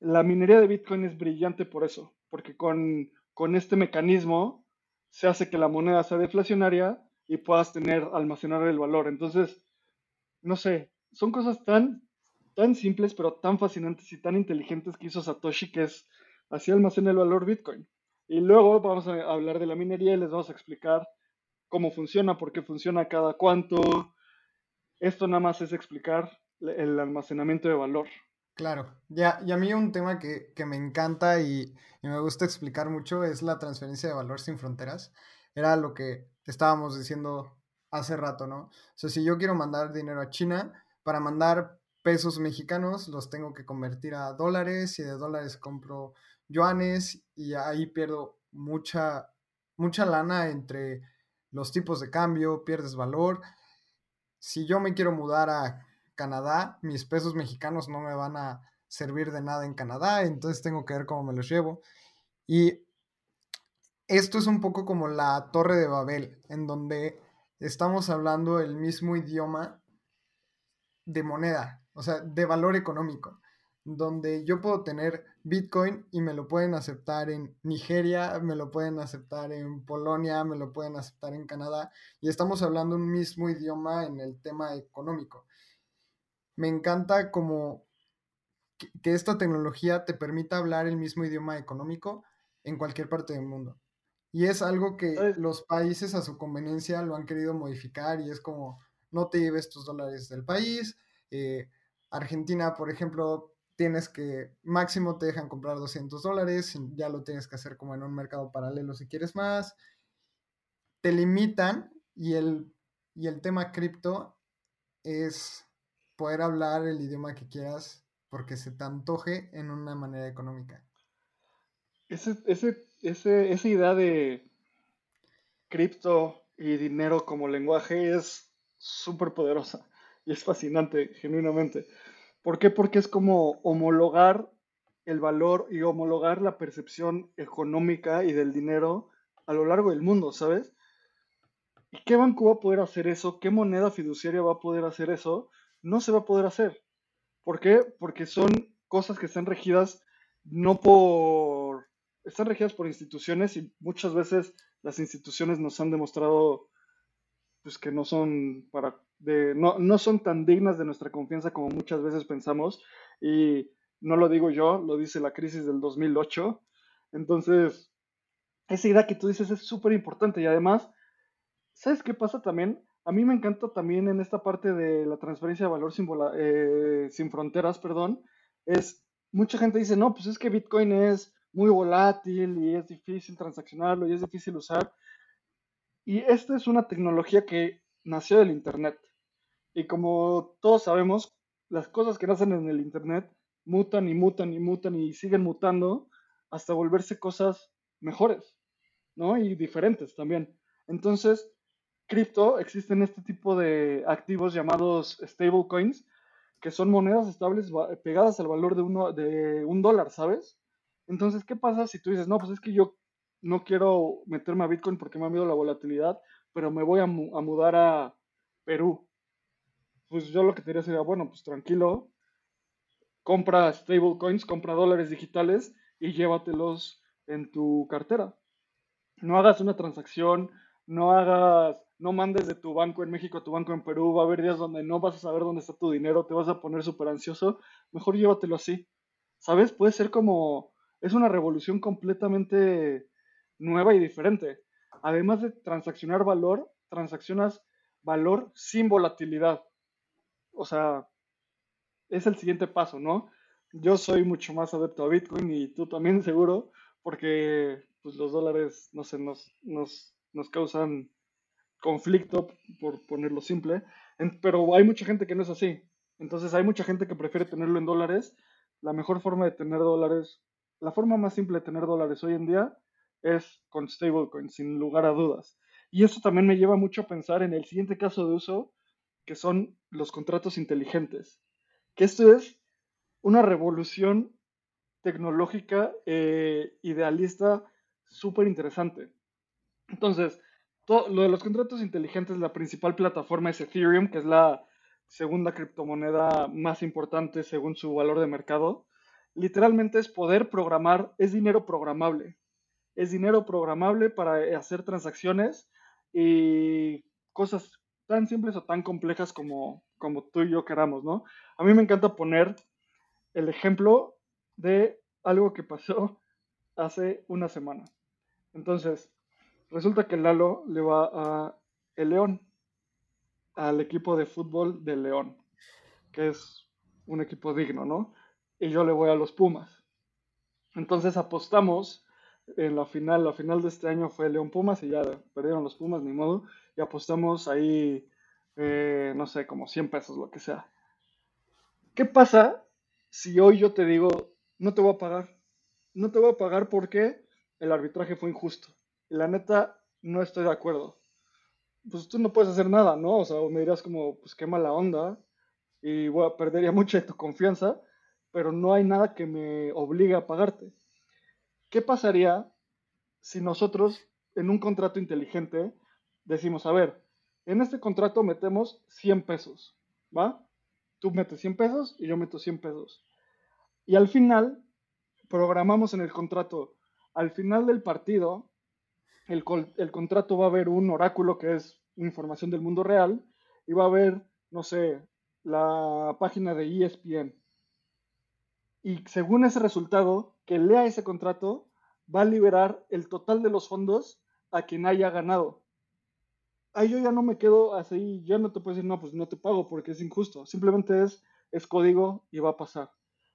La minería de Bitcoin es brillante por eso, porque con, con este mecanismo se hace que la moneda sea deflacionaria y puedas tener, almacenar el valor. Entonces, no sé, son cosas tan, tan simples, pero tan fascinantes y tan inteligentes que hizo Satoshi, que es así almacena el valor Bitcoin. Y luego vamos a hablar de la minería y les vamos a explicar cómo funciona, por qué funciona cada cuánto. Esto nada más es explicar el almacenamiento de valor. Claro, ya, y a mí un tema que, me encanta y, y, me gusta explicar mucho es la transferencia de valor sin fronteras. Era lo que estábamos diciendo hace rato, ¿no? O sea, si yo quiero mandar dinero a China, para mandar pesos mexicanos los tengo que convertir a dólares y de dólares compro yuanes y ahí pierdo mucha, mucha lana entre los tipos de cambio, pierdes valor. Si yo me quiero mudar a Canadá, mis pesos mexicanos no me van a servir de nada en Canadá, entonces tengo que ver cómo me los llevo. Y esto es un poco como la torre de Babel, en donde estamos hablando el mismo idioma de moneda, o sea, de valor económico, donde yo puedo tener Bitcoin y me lo pueden aceptar en Nigeria, me lo pueden aceptar en Polonia, me lo pueden aceptar en Canadá, y estamos hablando un mismo idioma en el tema económico. Me encanta como que esta tecnología te permita hablar el mismo idioma económico en cualquier parte del mundo. Y es algo que los países a su conveniencia lo han querido modificar y es como, no te lleves tus dólares del país. Eh, Argentina, por ejemplo, tienes que, máximo te dejan comprar 200 dólares, ya lo tienes que hacer como en un mercado paralelo si quieres más. Te limitan y el, y el tema cripto es poder hablar el idioma que quieras porque se te antoje en una manera económica. Ese, ese esa idea de cripto y dinero como lenguaje es súper poderosa y es fascinante, genuinamente. ¿Por qué? Porque es como homologar el valor y homologar la percepción económica y del dinero a lo largo del mundo, ¿sabes? ¿Y qué banco va a poder hacer eso? ¿Qué moneda fiduciaria va a poder hacer eso? No se va a poder hacer. ¿Por qué? Porque son cosas que están regidas no por están regidas por instituciones y muchas veces las instituciones nos han demostrado pues que no son para de, no, no son tan dignas de nuestra confianza como muchas veces pensamos y no lo digo yo, lo dice la crisis del 2008. Entonces, esa idea que tú dices es súper importante y además, ¿sabes qué pasa también? A mí me encanta también en esta parte de la transferencia de valor sin, eh, sin fronteras, perdón, es mucha gente dice, no, pues es que Bitcoin es muy volátil y es difícil transaccionarlo y es difícil usar. Y esta es una tecnología que nació del Internet. Y como todos sabemos, las cosas que nacen en el Internet mutan y mutan y mutan y siguen mutando hasta volverse cosas mejores, ¿no? Y diferentes también. Entonces, cripto, existen este tipo de activos llamados stablecoins, que son monedas estables pegadas al valor de, uno, de un dólar, ¿sabes? Entonces, ¿qué pasa si tú dices, no, pues es que yo no quiero meterme a Bitcoin porque me ha miedo la volatilidad, pero me voy a, mudar a Perú? Pues yo lo que te diría sería, bueno, pues tranquilo, compra stablecoins, compra dólares digitales y llévatelos en tu cartera. No hagas una transacción, no hagas, no mandes de tu banco en México a tu banco en Perú, va a haber días donde no vas a saber dónde está tu dinero, te vas a poner súper ansioso, mejor llévatelo así. ¿Sabes? Puede ser como es una revolución completamente nueva y diferente. Además de transaccionar valor, transaccionas valor sin volatilidad. O sea, es el siguiente paso, ¿no? Yo soy mucho más adepto a Bitcoin y tú también seguro, porque pues, los dólares, no sé, nos, nos, nos causan conflicto, por ponerlo simple, pero hay mucha gente que no es así. Entonces hay mucha gente que prefiere tenerlo en dólares. La mejor forma de tener dólares la forma más simple de tener dólares hoy en día es con stablecoins, sin lugar a dudas. Y eso también me lleva mucho a pensar en el siguiente caso de uso, que son los contratos inteligentes. Que esto es una revolución tecnológica e idealista súper interesante. Entonces, lo de los contratos inteligentes, la principal plataforma es Ethereum, que es la segunda criptomoneda más importante según su valor de mercado literalmente es poder programar, es dinero programable. Es dinero programable para eh, hacer transacciones y cosas tan simples o tan complejas como, como tú y yo queramos, ¿no? A mí me encanta poner el ejemplo de algo que pasó hace una semana. Entonces, resulta que Lalo le va a el León, al equipo de fútbol del León, que es un equipo digno, ¿no? Y yo le voy a los Pumas. Entonces apostamos en la final, la final de este año fue León Pumas y ya perdieron los Pumas, ni modo, y apostamos ahí, eh, no sé, como 100 pesos, lo que sea. ¿Qué pasa si hoy yo te digo, no te voy a pagar? No te voy a pagar porque el arbitraje fue injusto. Y la neta, no estoy de acuerdo. Pues tú no puedes hacer nada, ¿no? O sea, me dirás como, pues qué mala onda, y a perdería mucha de tu confianza, pero no hay nada que me obligue a pagarte. ¿Qué pasaría si nosotros en un contrato inteligente decimos, a ver, en este contrato metemos 100 pesos, ¿va? Tú metes 100 pesos y yo meto 100 pesos. Y al final, programamos en el contrato, al final del partido, el, contrato va a haber un oráculo que es información del mundo real y va a haber, no sé, la página de ESPN. Y según ese resultado, que lea ese contrato va a liberar el total de los fondos a quien haya ganado. Ahí yo ya no me quedo así, ya no te puedo decir, no, pues no te pago porque es injusto. Simplemente es, es código y va a pasar.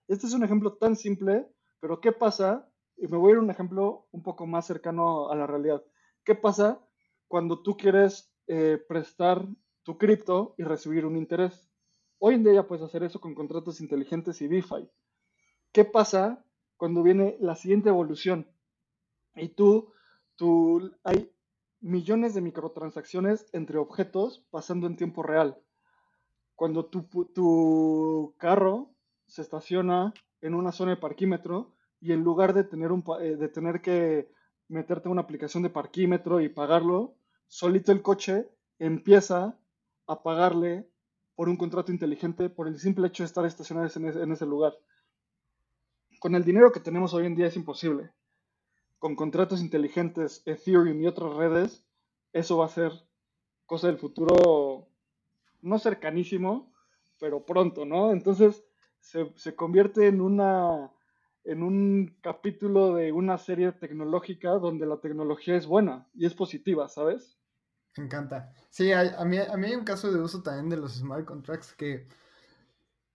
Este es un ejemplo tan simple, pero ¿qué pasa? Y me voy a ir a un ejemplo un poco más cercano a la realidad. ¿Qué pasa cuando tú quieres eh, prestar tu cripto y recibir un interés? Hoy en día ya puedes hacer eso con contratos inteligentes y DeFi. ¿Qué pasa cuando viene la siguiente evolución? Y tú, tú, hay millones de microtransacciones entre objetos pasando en tiempo real. Cuando tu, tu carro se estaciona en una zona de parquímetro y en lugar de tener, un, eh, de tener que meterte en una aplicación de parquímetro y pagarlo, solito el coche empieza a pagarle por un contrato inteligente por el simple hecho de estar estacionado en ese lugar con el dinero que tenemos hoy en día es imposible. Con contratos inteligentes, Ethereum y otras redes, eso va a ser cosa del futuro, no cercanísimo, pero pronto, ¿no? Entonces se, convierte en una en un capítulo de una serie tecnológica donde la tecnología es buena y es positiva, ¿sabes? Me encanta. Sí, a, mí, a mí hay un caso de uso también de los smart contracts que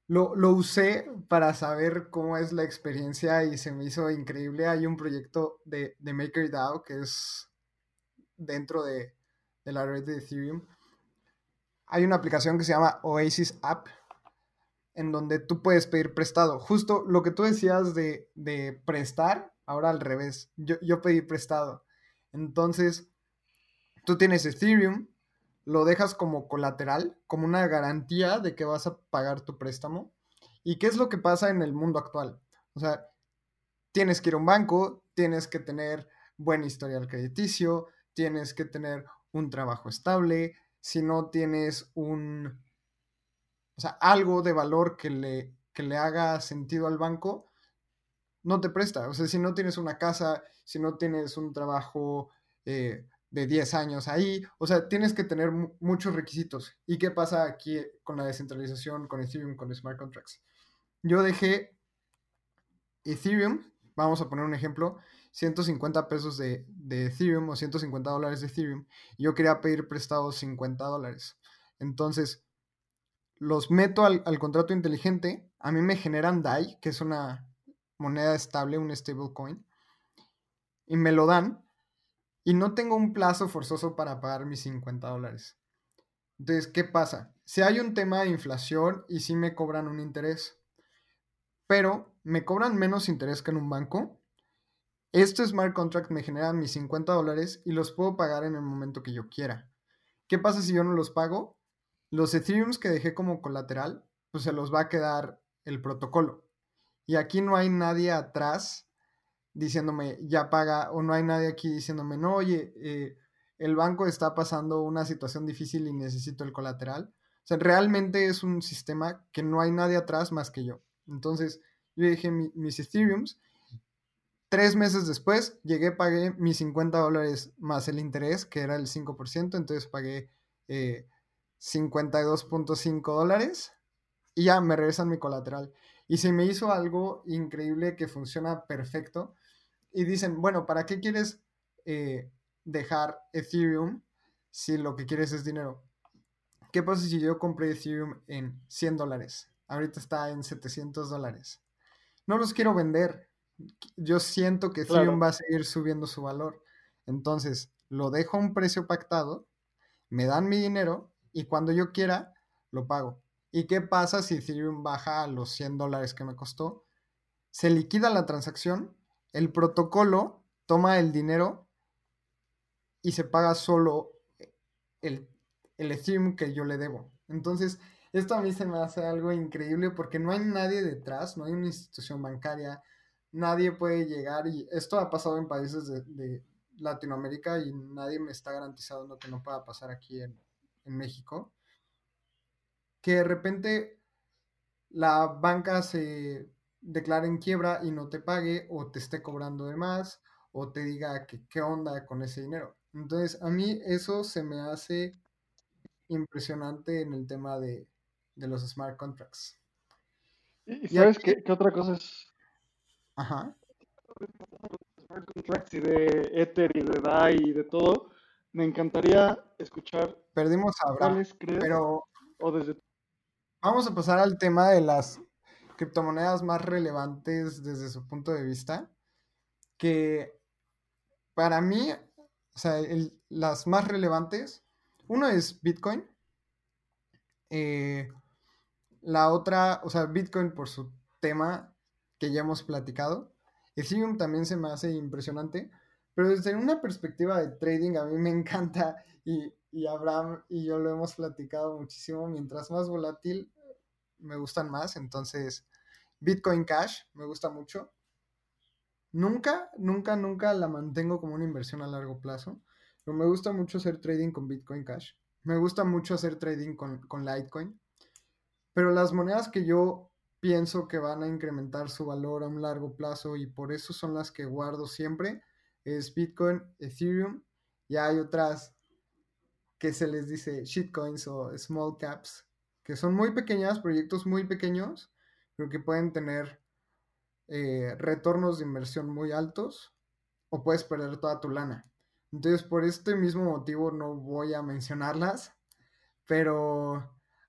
lo, usé para saber cómo es la experiencia y se me hizo increíble. Hay un proyecto de, de MakerDAO que es dentro de, la red de Ethereum. Hay una aplicación que se llama Oasis App en donde tú puedes pedir prestado. Justo lo que tú decías de, prestar, ahora al revés. Yo, yo pedí prestado. Entonces, tú tienes Ethereum, lo dejas como colateral, como una garantía de que vas a pagar tu préstamo. ¿Y qué es lo que pasa en el mundo actual? O sea, tienes que ir a un banco, tienes que tener buen historial crediticio, tienes que tener un trabajo estable, si no tienes un, o sea, algo de valor que le, que le haga sentido al banco, no te presta. O sea, si no tienes una casa, si no tienes un trabajo eh, de 10 años ahí. O sea, tienes que tener muchos requisitos. ¿Y qué pasa aquí con la descentralización, con Ethereum, con smart contracts? Yo dejé Ethereum, vamos a poner un ejemplo, 150 pesos de, Ethereum o 150 dólares de Ethereum. Yo quería pedir prestados 50 dólares. Entonces, los meto al, al contrato inteligente. A mí me generan DAI, que es una moneda estable, un stablecoin. Y me lo dan y no tengo un plazo forzoso para pagar mis 50 dólares. Entonces, ¿qué pasa? Si hay un tema de inflación y sí me cobran un interés, pero me cobran menos interés que en un banco, este smart contract me genera mis 50 dólares y los puedo pagar en el momento que yo quiera. ¿Qué pasa si yo no los pago? Los Ethereums que dejé como colateral, pues se los va a quedar el protocolo. Y aquí no hay nadie atrás diciéndome, ya paga, o no hay nadie aquí diciéndome, no, oye, eh, el banco está pasando una situación difícil y necesito el colateral. O sea, realmente es un sistema que no hay nadie atrás más que yo. Entonces, yo dije mis Ethereums. Tres meses después, llegué, pagué mis 50 dólares más el interés, que era el 5%, entonces pagué 52.5 eh, dólares y ya me regresan mi colateral. Y se me hizo algo increíble que funciona perfecto y dicen, bueno, ¿para qué quieres eh, dejar Ethereum si lo que quieres es dinero? ¿Qué pasa si yo compré Ethereum en 100 dólares? Ahorita está en 700 dólares. No los quiero vender. Yo siento que Ethereum va a seguir subiendo su valor. Entonces, lo dejo a un precio pactado, me dan mi dinero y cuando yo quiera, lo pago. ¿Y qué pasa si Ethereum baja a los 100 dólares que me costó? Se liquida la transacción, el protocolo toma el dinero y se paga solo el, el Ethereum que yo le debo. Entonces, esto a mí se me hace algo increíble porque no hay nadie detrás, no hay una institución bancaria, nadie puede llegar y esto ha pasado en países de, Latinoamérica y nadie me está garantizando que no pueda pasar aquí en, en México que de repente la banca se declare en quiebra y no te pague o te esté cobrando de más o te diga que qué onda con ese dinero. Entonces, a mí eso se me hace impresionante en el tema de, los smart contracts. ¿Y, sabes qué, otra cosa es? Ajá. Smart contracts y de Ether y de DAI y de todo, me encantaría escuchar. Perdimos a Abraham, pero... O desde Vamos a pasar al tema de las criptomonedas más relevantes desde su punto de vista, que para mí, o sea, las más relevantes, uno es Bitcoin, eh, la otra, o sea, Bitcoin por su tema que ya hemos platicado, Ethereum también se me hace impresionante, pero desde una perspectiva de trading a mí me encanta y y Abraham y yo lo hemos platicado muchísimo. Mientras más volátil, me gustan más. Entonces, Bitcoin Cash me gusta mucho. Nunca, nunca, nunca la mantengo como una inversión a largo plazo. Pero me gusta mucho hacer trading con Bitcoin Cash. Me gusta mucho hacer trading con, con Litecoin. Pero las monedas que yo pienso que van a incrementar su valor a un largo plazo y por eso son las que guardo siempre es Bitcoin, Ethereum y hay otras que se les dice shitcoins o small caps, que son muy pequeñas, proyectos muy pequeños, pero que pueden tener eh, retornos de inversión muy altos o puedes perder toda tu lana. Entonces, por este mismo motivo no voy a mencionarlas, pero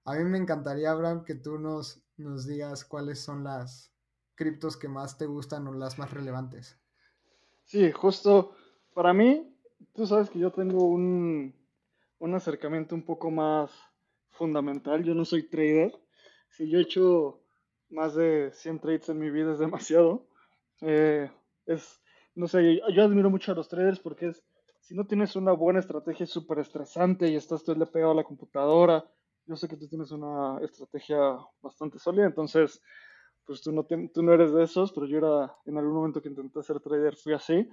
a mí me encantaría, Abraham, que tú nos, nos digas cuáles son las criptos que más te gustan o las más relevantes. Sí, justo para mí, tú sabes que yo tengo un, un acercamiento un poco más fundamental. Yo no soy trader. Si yo he hecho más de 100 trades en mi vida es demasiado. Eh, es, no sé, yo admiro mucho a los traders porque es, si no tienes una buena estrategia es súper estresante y estás todo el pegado a la computadora. Yo sé que tú tienes una estrategia bastante sólida, entonces, pues tú no, tú no eres de esos, pero yo era, en algún momento que intenté ser trader, fui así.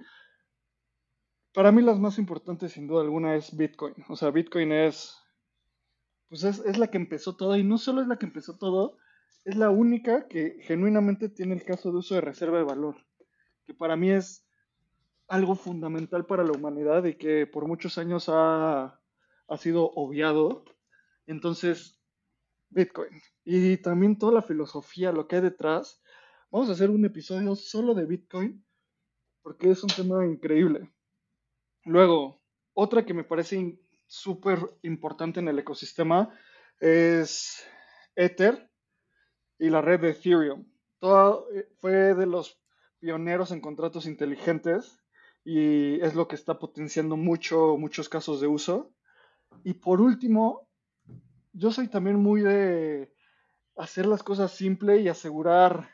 Para mí las más importantes sin duda alguna es Bitcoin. O sea, Bitcoin es, pues es, la que empezó todo y no solo es la que empezó todo, es la única que genuinamente tiene el caso de uso de reserva de valor, que para mí es algo fundamental para la humanidad y que por muchos años ha, ha sido obviado. Entonces, Bitcoin y también toda la filosofía, lo que hay detrás. Vamos a hacer un episodio solo de Bitcoin porque es un tema increíble. Luego, otra que me parece súper importante en el ecosistema es Ether y la red de Ethereum. Todo eh, fue de los pioneros en contratos inteligentes y es lo que está potenciando mucho, muchos casos de uso. Y por último, yo soy también muy de hacer las cosas simple y asegurar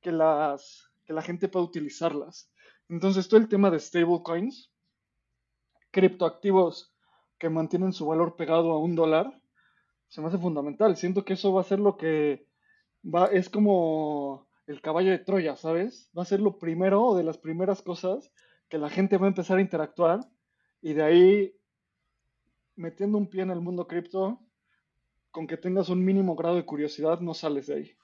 que, las, que la gente pueda utilizarlas. Entonces, todo el tema de stablecoins criptoactivos que mantienen su valor pegado a un dólar, se me hace fundamental. Siento que eso va a ser lo que va, es como el caballo de Troya, ¿sabes? Va a ser lo primero o de las primeras cosas que la gente va a empezar a interactuar y de ahí metiendo un pie en el mundo cripto, con que tengas un mínimo grado de curiosidad, no sales de ahí.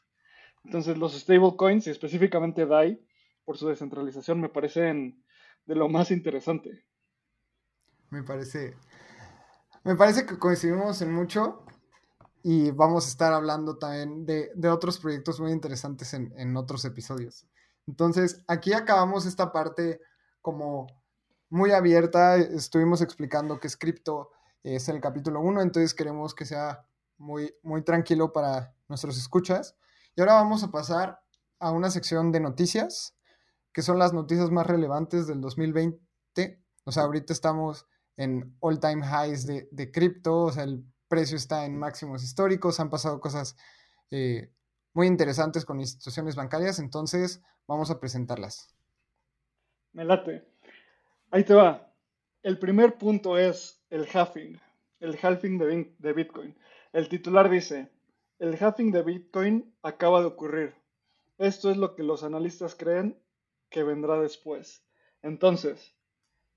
Entonces los stablecoins y específicamente DAI, por su descentralización, me parecen de lo más interesante. Me parece. Me parece que coincidimos en mucho y vamos a estar hablando también de, otros proyectos muy interesantes en, otros episodios. Entonces, aquí acabamos esta parte como muy abierta. Estuvimos explicando que es cripto, es el capítulo 1, entonces queremos que sea muy, muy tranquilo para nuestros escuchas. Y ahora vamos a pasar a una sección de noticias, que son las noticias más relevantes del 2020. O sea, ahorita estamos en all time highs de, de cripto, o sea, el precio está en máximos históricos, han pasado cosas eh, muy interesantes con instituciones bancarias, entonces vamos a presentarlas. Me late. Ahí te va. El primer punto es el halving, el halving de, de Bitcoin. El titular dice, el halving de Bitcoin acaba de ocurrir. Esto es lo que los analistas creen que vendrá después. Entonces,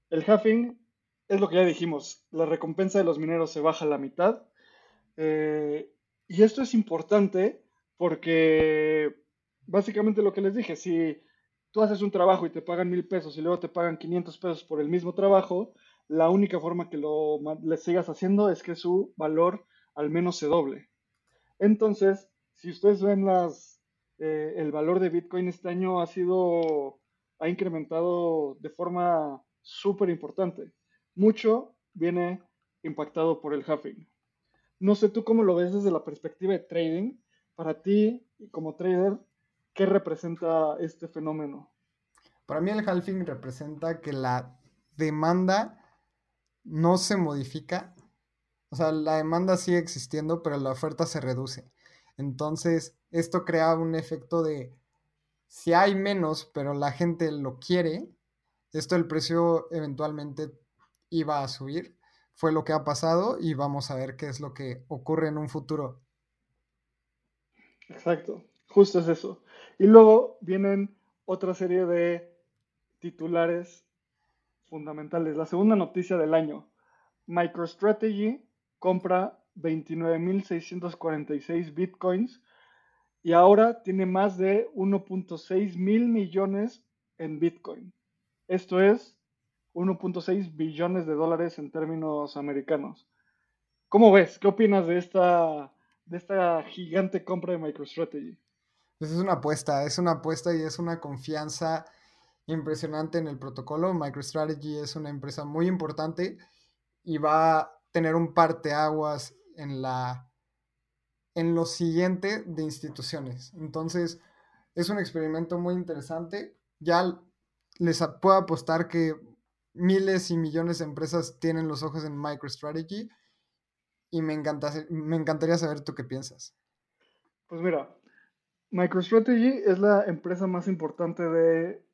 el halving es lo que ya dijimos, la recompensa de los mineros se baja a la mitad. Eh, y esto es importante porque básicamente lo que les dije, si tú haces un trabajo y te pagan mil pesos y luego te pagan 500 pesos por el mismo trabajo, la única forma que lo le sigas haciendo es que su valor al menos se doble. Entonces, si ustedes ven las, eh, el valor de Bitcoin este año ha sido, ha incrementado de forma súper importante. Mucho viene impactado por el halving. No sé tú cómo lo ves desde la perspectiva de trading. Para ti, como trader, ¿qué representa este fenómeno? Para mí el halving representa que la demanda no se modifica. O sea, la demanda sigue existiendo, pero la oferta se reduce. Entonces, esto crea un efecto de si hay menos, pero la gente lo quiere, esto el precio eventualmente iba a subir. Fue lo que ha pasado y vamos a ver qué es lo que ocurre en un futuro. Exacto, justo es eso. Y luego vienen otra serie de titulares fundamentales. La segunda noticia del año. MicroStrategy compra 29.646 bitcoins y ahora tiene más de 1.6 mil millones en bitcoin. Esto es 1.6 billones de dólares en términos americanos. ¿Cómo ves? ¿Qué opinas de esta, de esta gigante compra de MicroStrategy? Pues es una apuesta, es una apuesta y es una confianza impresionante en el protocolo. MicroStrategy es una empresa muy importante y va a tener un parteaguas en la en lo siguiente de instituciones. Entonces, es un experimento muy interesante. Ya les puedo apostar que miles y millones de empresas tienen los ojos en MicroStrategy y me, me encantaría saber tú qué piensas. Pues mira, MicroStrategy es la empresa más importante de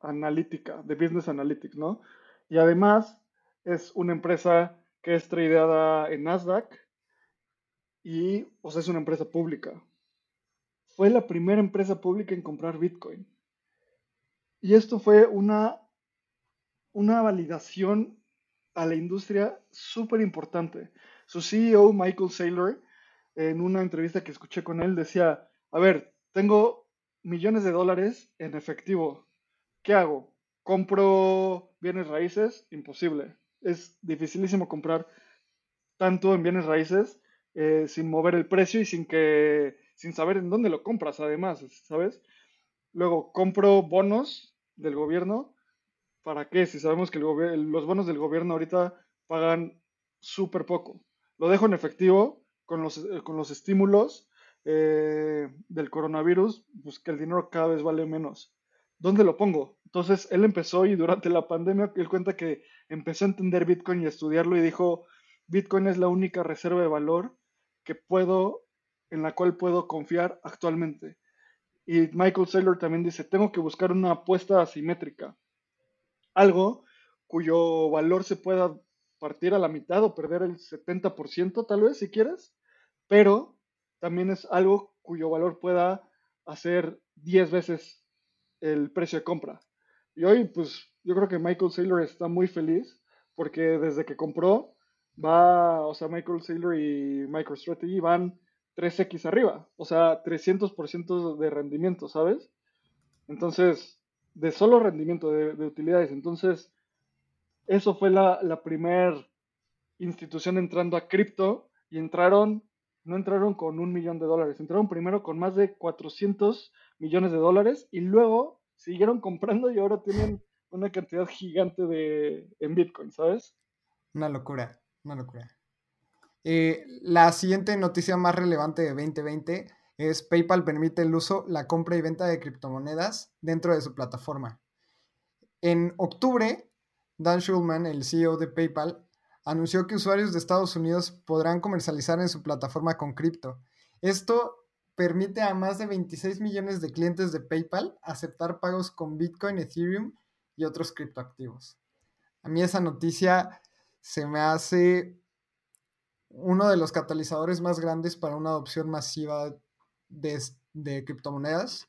analítica, de Business Analytics, ¿no? Y además es una empresa que es tradeada en Nasdaq y, o sea, es una empresa pública. Fue la primera empresa pública en comprar Bitcoin. Y esto fue una una validación a la industria súper importante. Su CEO, Michael Saylor, en una entrevista que escuché con él, decía, a ver, tengo millones de dólares en efectivo. ¿Qué hago? ¿Compro bienes raíces? Imposible. Es dificilísimo comprar tanto en bienes raíces eh, sin mover el precio y sin que sin saber en dónde lo compras además, ¿sabes? Luego compro bonos del gobierno ¿Para qué? Si sabemos que los bonos del gobierno ahorita pagan súper poco. Lo dejo en efectivo con los, eh, con los estímulos eh, del coronavirus, pues que el dinero cada vez vale menos. ¿Dónde lo pongo? Entonces él empezó y durante la pandemia él cuenta que empezó a entender Bitcoin y a estudiarlo y dijo, Bitcoin es la única reserva de valor que puedo, en la cual puedo confiar actualmente. Y Michael Saylor también dice, tengo que buscar una apuesta asimétrica algo cuyo valor se pueda partir a la mitad o perder el 70% tal vez si quieres, pero también es algo cuyo valor pueda hacer 10 veces el precio de compra. Y hoy pues yo creo que Michael Saylor está muy feliz porque desde que compró va, o sea, Michael Saylor y MicroStrategy van 3x arriba, o sea, 300% de rendimiento, ¿sabes? Entonces, de solo rendimiento de, utilidades. Entonces, eso fue la, la primera institución entrando a cripto y entraron, no entraron con un millón de dólares, entraron primero con más de 400 millones de dólares y luego siguieron comprando y ahora tienen una cantidad gigante de, en Bitcoin, ¿sabes? Una locura, una locura. Eh, la siguiente noticia más relevante de 2020 es PayPal permite el uso, la compra y venta de criptomonedas dentro de su plataforma. En octubre, Dan Schulman, el CEO de PayPal, anunció que usuarios de Estados Unidos podrán comercializar en su plataforma con cripto. Esto permite a más de 26 millones de clientes de PayPal aceptar pagos con Bitcoin, Ethereum y otros criptoactivos. A mí esa noticia se me hace uno de los catalizadores más grandes para una adopción masiva de, criptomonedas.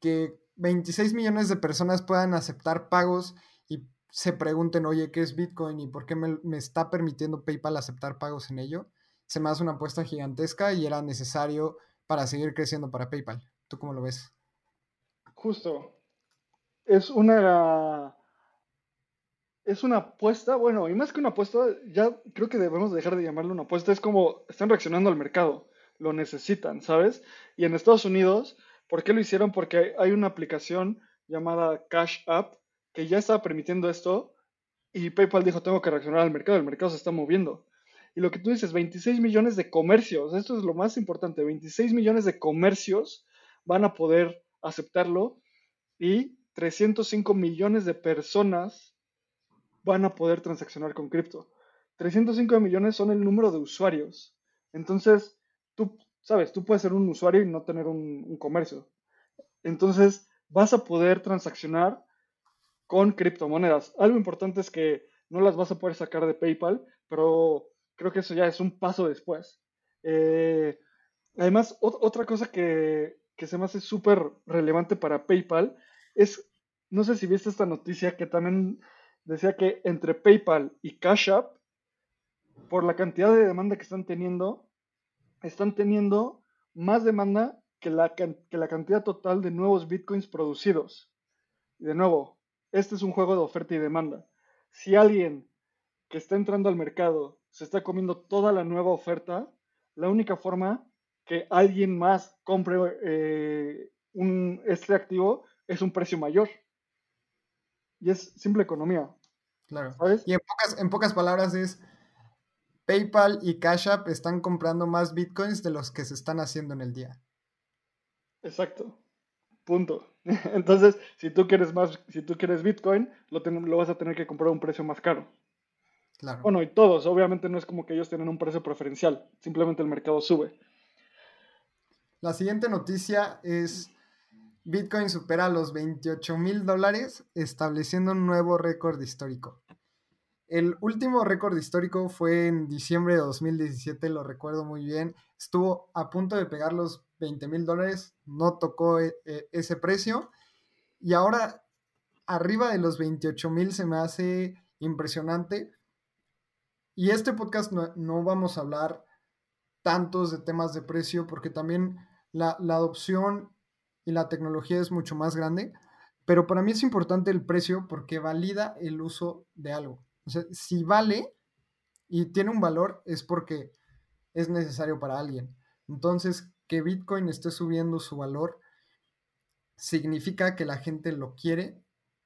Que 26 millones de personas puedan aceptar pagos y se pregunten, oye, ¿qué es Bitcoin y por qué me, está permitiendo PayPal aceptar pagos en ello? se me hace una apuesta gigantesca y era necesario para seguir creciendo para PayPal. ¿Tú cómo lo ves? Justo. Es una es una apuesta, bueno, y más que una apuesta, ya creo que debemos dejar de llamarlo una apuesta, es como están reaccionando al mercado, lo necesitan, ¿sabes? Y en Estados Unidos, ¿por qué lo hicieron? Porque hay una aplicación llamada Cash App que ya está permitiendo esto y PayPal dijo, tengo que reaccionar al mercado, el mercado se está moviendo. Y lo que tú dices, 26 millones de comercios, esto es lo más importante, 26 millones de comercios van a poder aceptarlo y 305 millones de personas van a poder transaccionar con cripto. 305 millones son el número de usuarios. Entonces, tú sabes, tú puedes ser un usuario y no tener un, comercio. Entonces, vas a poder transaccionar con criptomonedas. Algo importante es que no las vas a poder sacar de PayPal, pero creo que eso ya es un paso después. Eh, además, otra cosa que, se me hace súper relevante para PayPal es, no sé si viste esta noticia que también decía que entre PayPal y Cash App, por la cantidad de demanda que están teniendo, están teniendo más demanda que la, que la cantidad total de nuevos bitcoins producidos. Y de nuevo, este es un juego de oferta y demanda. Si alguien que está entrando al mercado se está comiendo toda la nueva oferta, la única forma que alguien más compre eh, un, este activo es un precio mayor. Y es simple economía. Claro. Y en pocas, en pocas palabras es, PayPal y Cash App están comprando más bitcoins de los que se están haciendo en el día. Exacto. Punto. Entonces, si tú quieres más, si tú quieres Bitcoin, lo, lo vas a tener que comprar a un precio más caro. Bueno, y todos, obviamente no es como que ellos tienen un precio preferencial, simplemente el mercado sube. La siguiente noticia es Bitcoin supera los 28 mil dólares, estableciendo un nuevo récord histórico. El último récord histórico fue en diciembre de 2017, lo recuerdo muy bien. Estuvo a punto de pegar los 20 mil dólares, no tocó e, e, ese precio. Y ahora, arriba de los 28 mil se me hace impresionante y este podcast no, vamos a hablar tantos de temas de precio porque también la, adopción y la tecnología es mucho más grande, pero para mí es importante el precio porque valida el uso de algo. Si vale y tiene un valor es porque es necesario para alguien. Entonces, que Bitcoin esté subiendo su valor significa que la gente lo quiere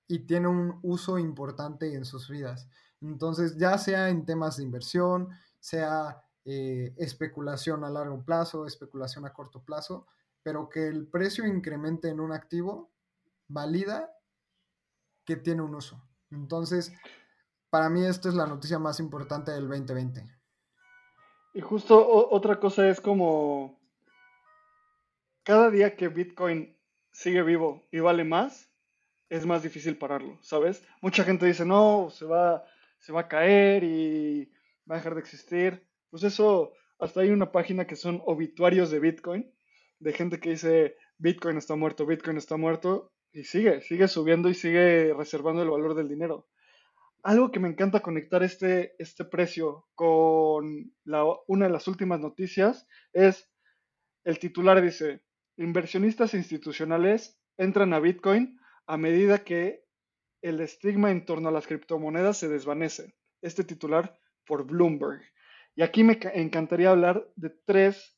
y tiene un uso importante en sus vidas. Entonces, ya sea en temas de inversión, sea eh, especulación a largo plazo, especulación a corto plazo, pero que el precio incremente en un activo valida que tiene un uso. Entonces, para mí esto es la noticia más importante del 2020. Y justo otra cosa es como cada día que Bitcoin sigue vivo y vale más, es más difícil pararlo, ¿sabes? Mucha gente dice, no, se va, se va a caer y va a dejar de existir. Pues eso, hasta hay una página que son obituarios de Bitcoin, de gente que dice Bitcoin está muerto, Bitcoin está muerto, y sigue, sigue subiendo y sigue reservando el valor del dinero. Algo que me encanta conectar este, este precio con una de las últimas noticias es el titular dice, inversionistas institucionales entran a Bitcoin a medida que el estigma en torno a las criptomonedas se desvanece. Este titular por Bloomberg. Y aquí me encantaría hablar de tres,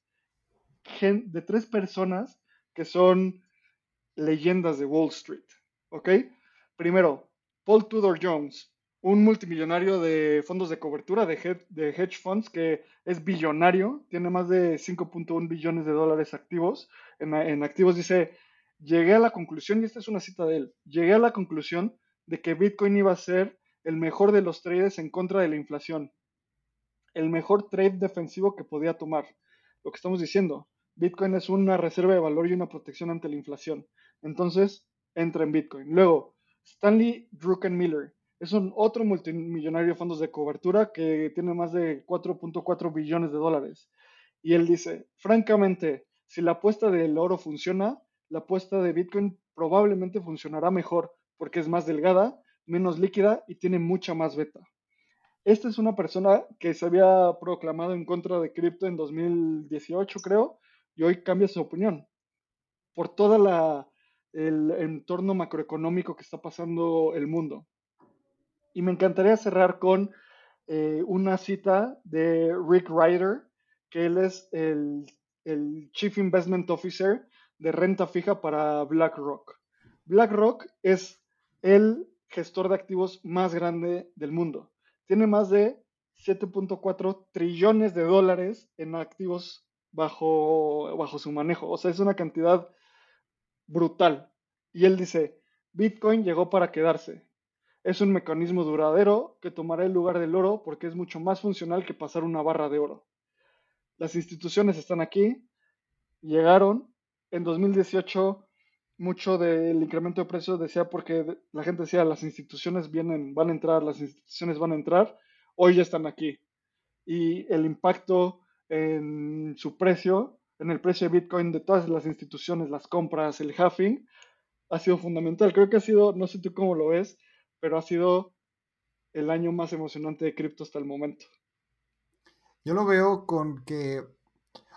de tres personas que son leyendas de Wall Street. ¿Ok? Primero, Paul Tudor Jones, un multimillonario de fondos de cobertura de, hedge funds que es billonario, tiene más de 5.1 billones de dólares activos. En, en, activos dice, llegué a la conclusión, y esta es una cita de él, llegué a la conclusión de que Bitcoin iba a ser el mejor de los trades en contra de la inflación, el mejor trade defensivo que podía tomar. Lo que estamos diciendo, Bitcoin es una reserva de valor y una protección ante la inflación. Entonces, entra en Bitcoin. Luego, Stanley Druckenmiller es un otro multimillonario de fondos de cobertura que tiene más de 4.4 billones de dólares. Y él dice, francamente, si la apuesta del oro funciona, la apuesta de Bitcoin probablemente funcionará mejor porque es más delgada, menos líquida y tiene mucha más beta. Esta es una persona que se había proclamado en contra de cripto en 2018, creo, y hoy cambia su opinión por todo el entorno macroeconómico que está pasando el mundo. Y me encantaría cerrar con eh, una cita de Rick Ryder, que él es el, Chief Investment Officer de renta fija para BlackRock. BlackRock es el gestor de activos más grande del mundo. Tiene más de 7.4 trillones de dólares en activos bajo, bajo su manejo. O sea, es una cantidad brutal. Y él dice, Bitcoin llegó para quedarse. Es un mecanismo duradero que tomará el lugar del oro porque es mucho más funcional que pasar una barra de oro. Las instituciones están aquí, llegaron. En 2018 mucho del incremento de precios decía porque la gente decía las instituciones vienen, van a entrar, las instituciones van a entrar. Hoy ya están aquí. Y el impacto en su precio, en el precio de Bitcoin de todas las instituciones, las compras, el halving, ha sido fundamental. Creo que ha sido, no sé tú cómo lo ves, pero ha sido el año más emocionante de cripto hasta el momento. Yo lo veo con que,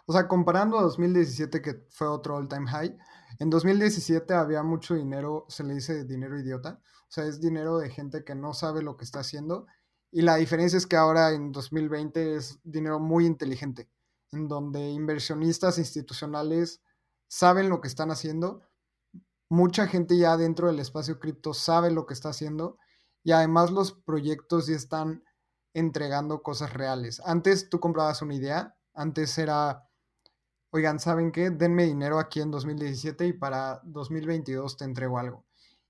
o sea, comparando a 2017, que fue otro all-time high, en 2017 había mucho dinero, se le dice dinero idiota, o sea, es dinero de gente que no sabe lo que está haciendo. Y la diferencia es que ahora en 2020 es dinero muy inteligente, en donde inversionistas institucionales saben lo que están haciendo mucha gente ya dentro del espacio cripto sabe lo que está haciendo y además los proyectos ya están entregando cosas reales. Antes tú comprabas una idea, antes era, oigan, ¿saben qué? Denme dinero aquí en 2017 y para 2022 te entrego algo.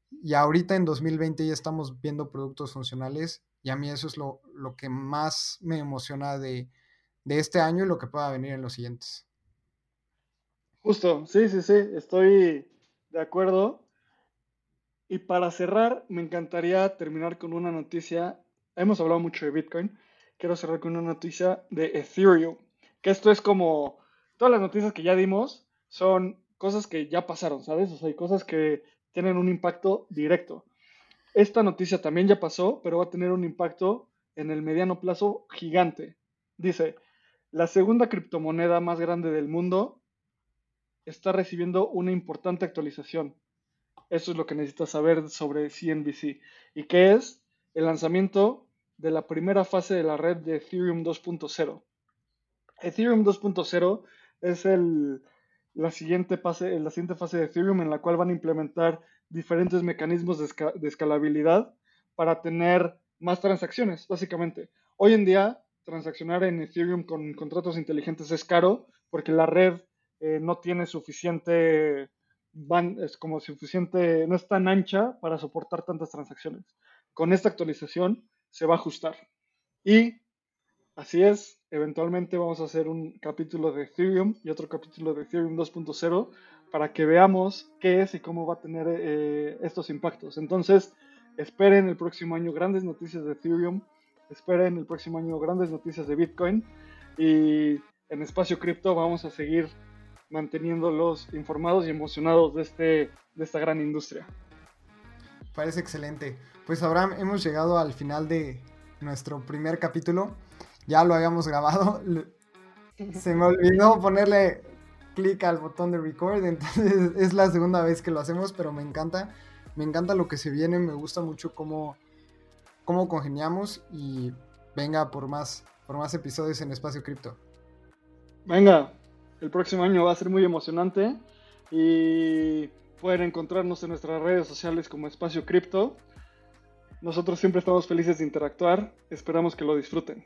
Y ahorita en 2020 ya estamos viendo productos funcionales y a mí eso es lo, lo que más me emociona de, de este año y lo que pueda venir en los siguientes. Justo, sí, sí, sí, estoy de acuerdo. Y para cerrar, me encantaría terminar con una noticia. Hemos hablado mucho de Bitcoin. Quiero cerrar con una noticia de Ethereum. Que esto es como todas las noticias que ya dimos son cosas que ya pasaron, ¿sabes? O sea, hay cosas que tienen un impacto directo. Esta noticia también ya pasó, pero va a tener un impacto en el mediano plazo gigante. Dice, la segunda criptomoneda más grande del mundo está recibiendo una importante actualización. Eso es lo que necesitas saber sobre CNBC. ¿Y qué es? El lanzamiento de la primera fase de la red de Ethereum 2.0. Ethereum 2.0 es el, la, siguiente fase, la siguiente fase de Ethereum en la cual van a implementar diferentes mecanismos de, de escalabilidad para tener más transacciones, básicamente. Hoy en día, transaccionar en Ethereum con contratos inteligentes es caro porque la red eh, no tiene suficiente, es como suficiente, no es tan ancha para soportar tantas transacciones. Con esta actualización se va a ajustar. Y así es, eventualmente vamos a hacer un capítulo de Ethereum y otro capítulo de Ethereum 2.0 para que veamos qué es y cómo va a tener eh, estos impactos. Entonces, esperen el próximo año grandes noticias de Ethereum, esperen el próximo año grandes noticias de Bitcoin y en Espacio Cripto vamos a seguir manteniéndolos informados y emocionados de, este, de esta gran industria. Parece excelente. Pues Abraham, hemos llegado al final de nuestro primer capítulo. Ya lo habíamos grabado. Se me olvidó ponerle clic al botón de record, entonces es la segunda vez que lo hacemos, pero me encanta. Me encanta lo que se viene, me gusta mucho cómo, cómo congeniamos y venga por más, por más episodios en Espacio Cripto. Venga, el próximo año va a ser muy emocionante y Pueden encontrarnos en nuestras redes sociales como Espacio Cripto. Nosotros siempre estamos felices de interactuar. Esperamos que lo disfruten.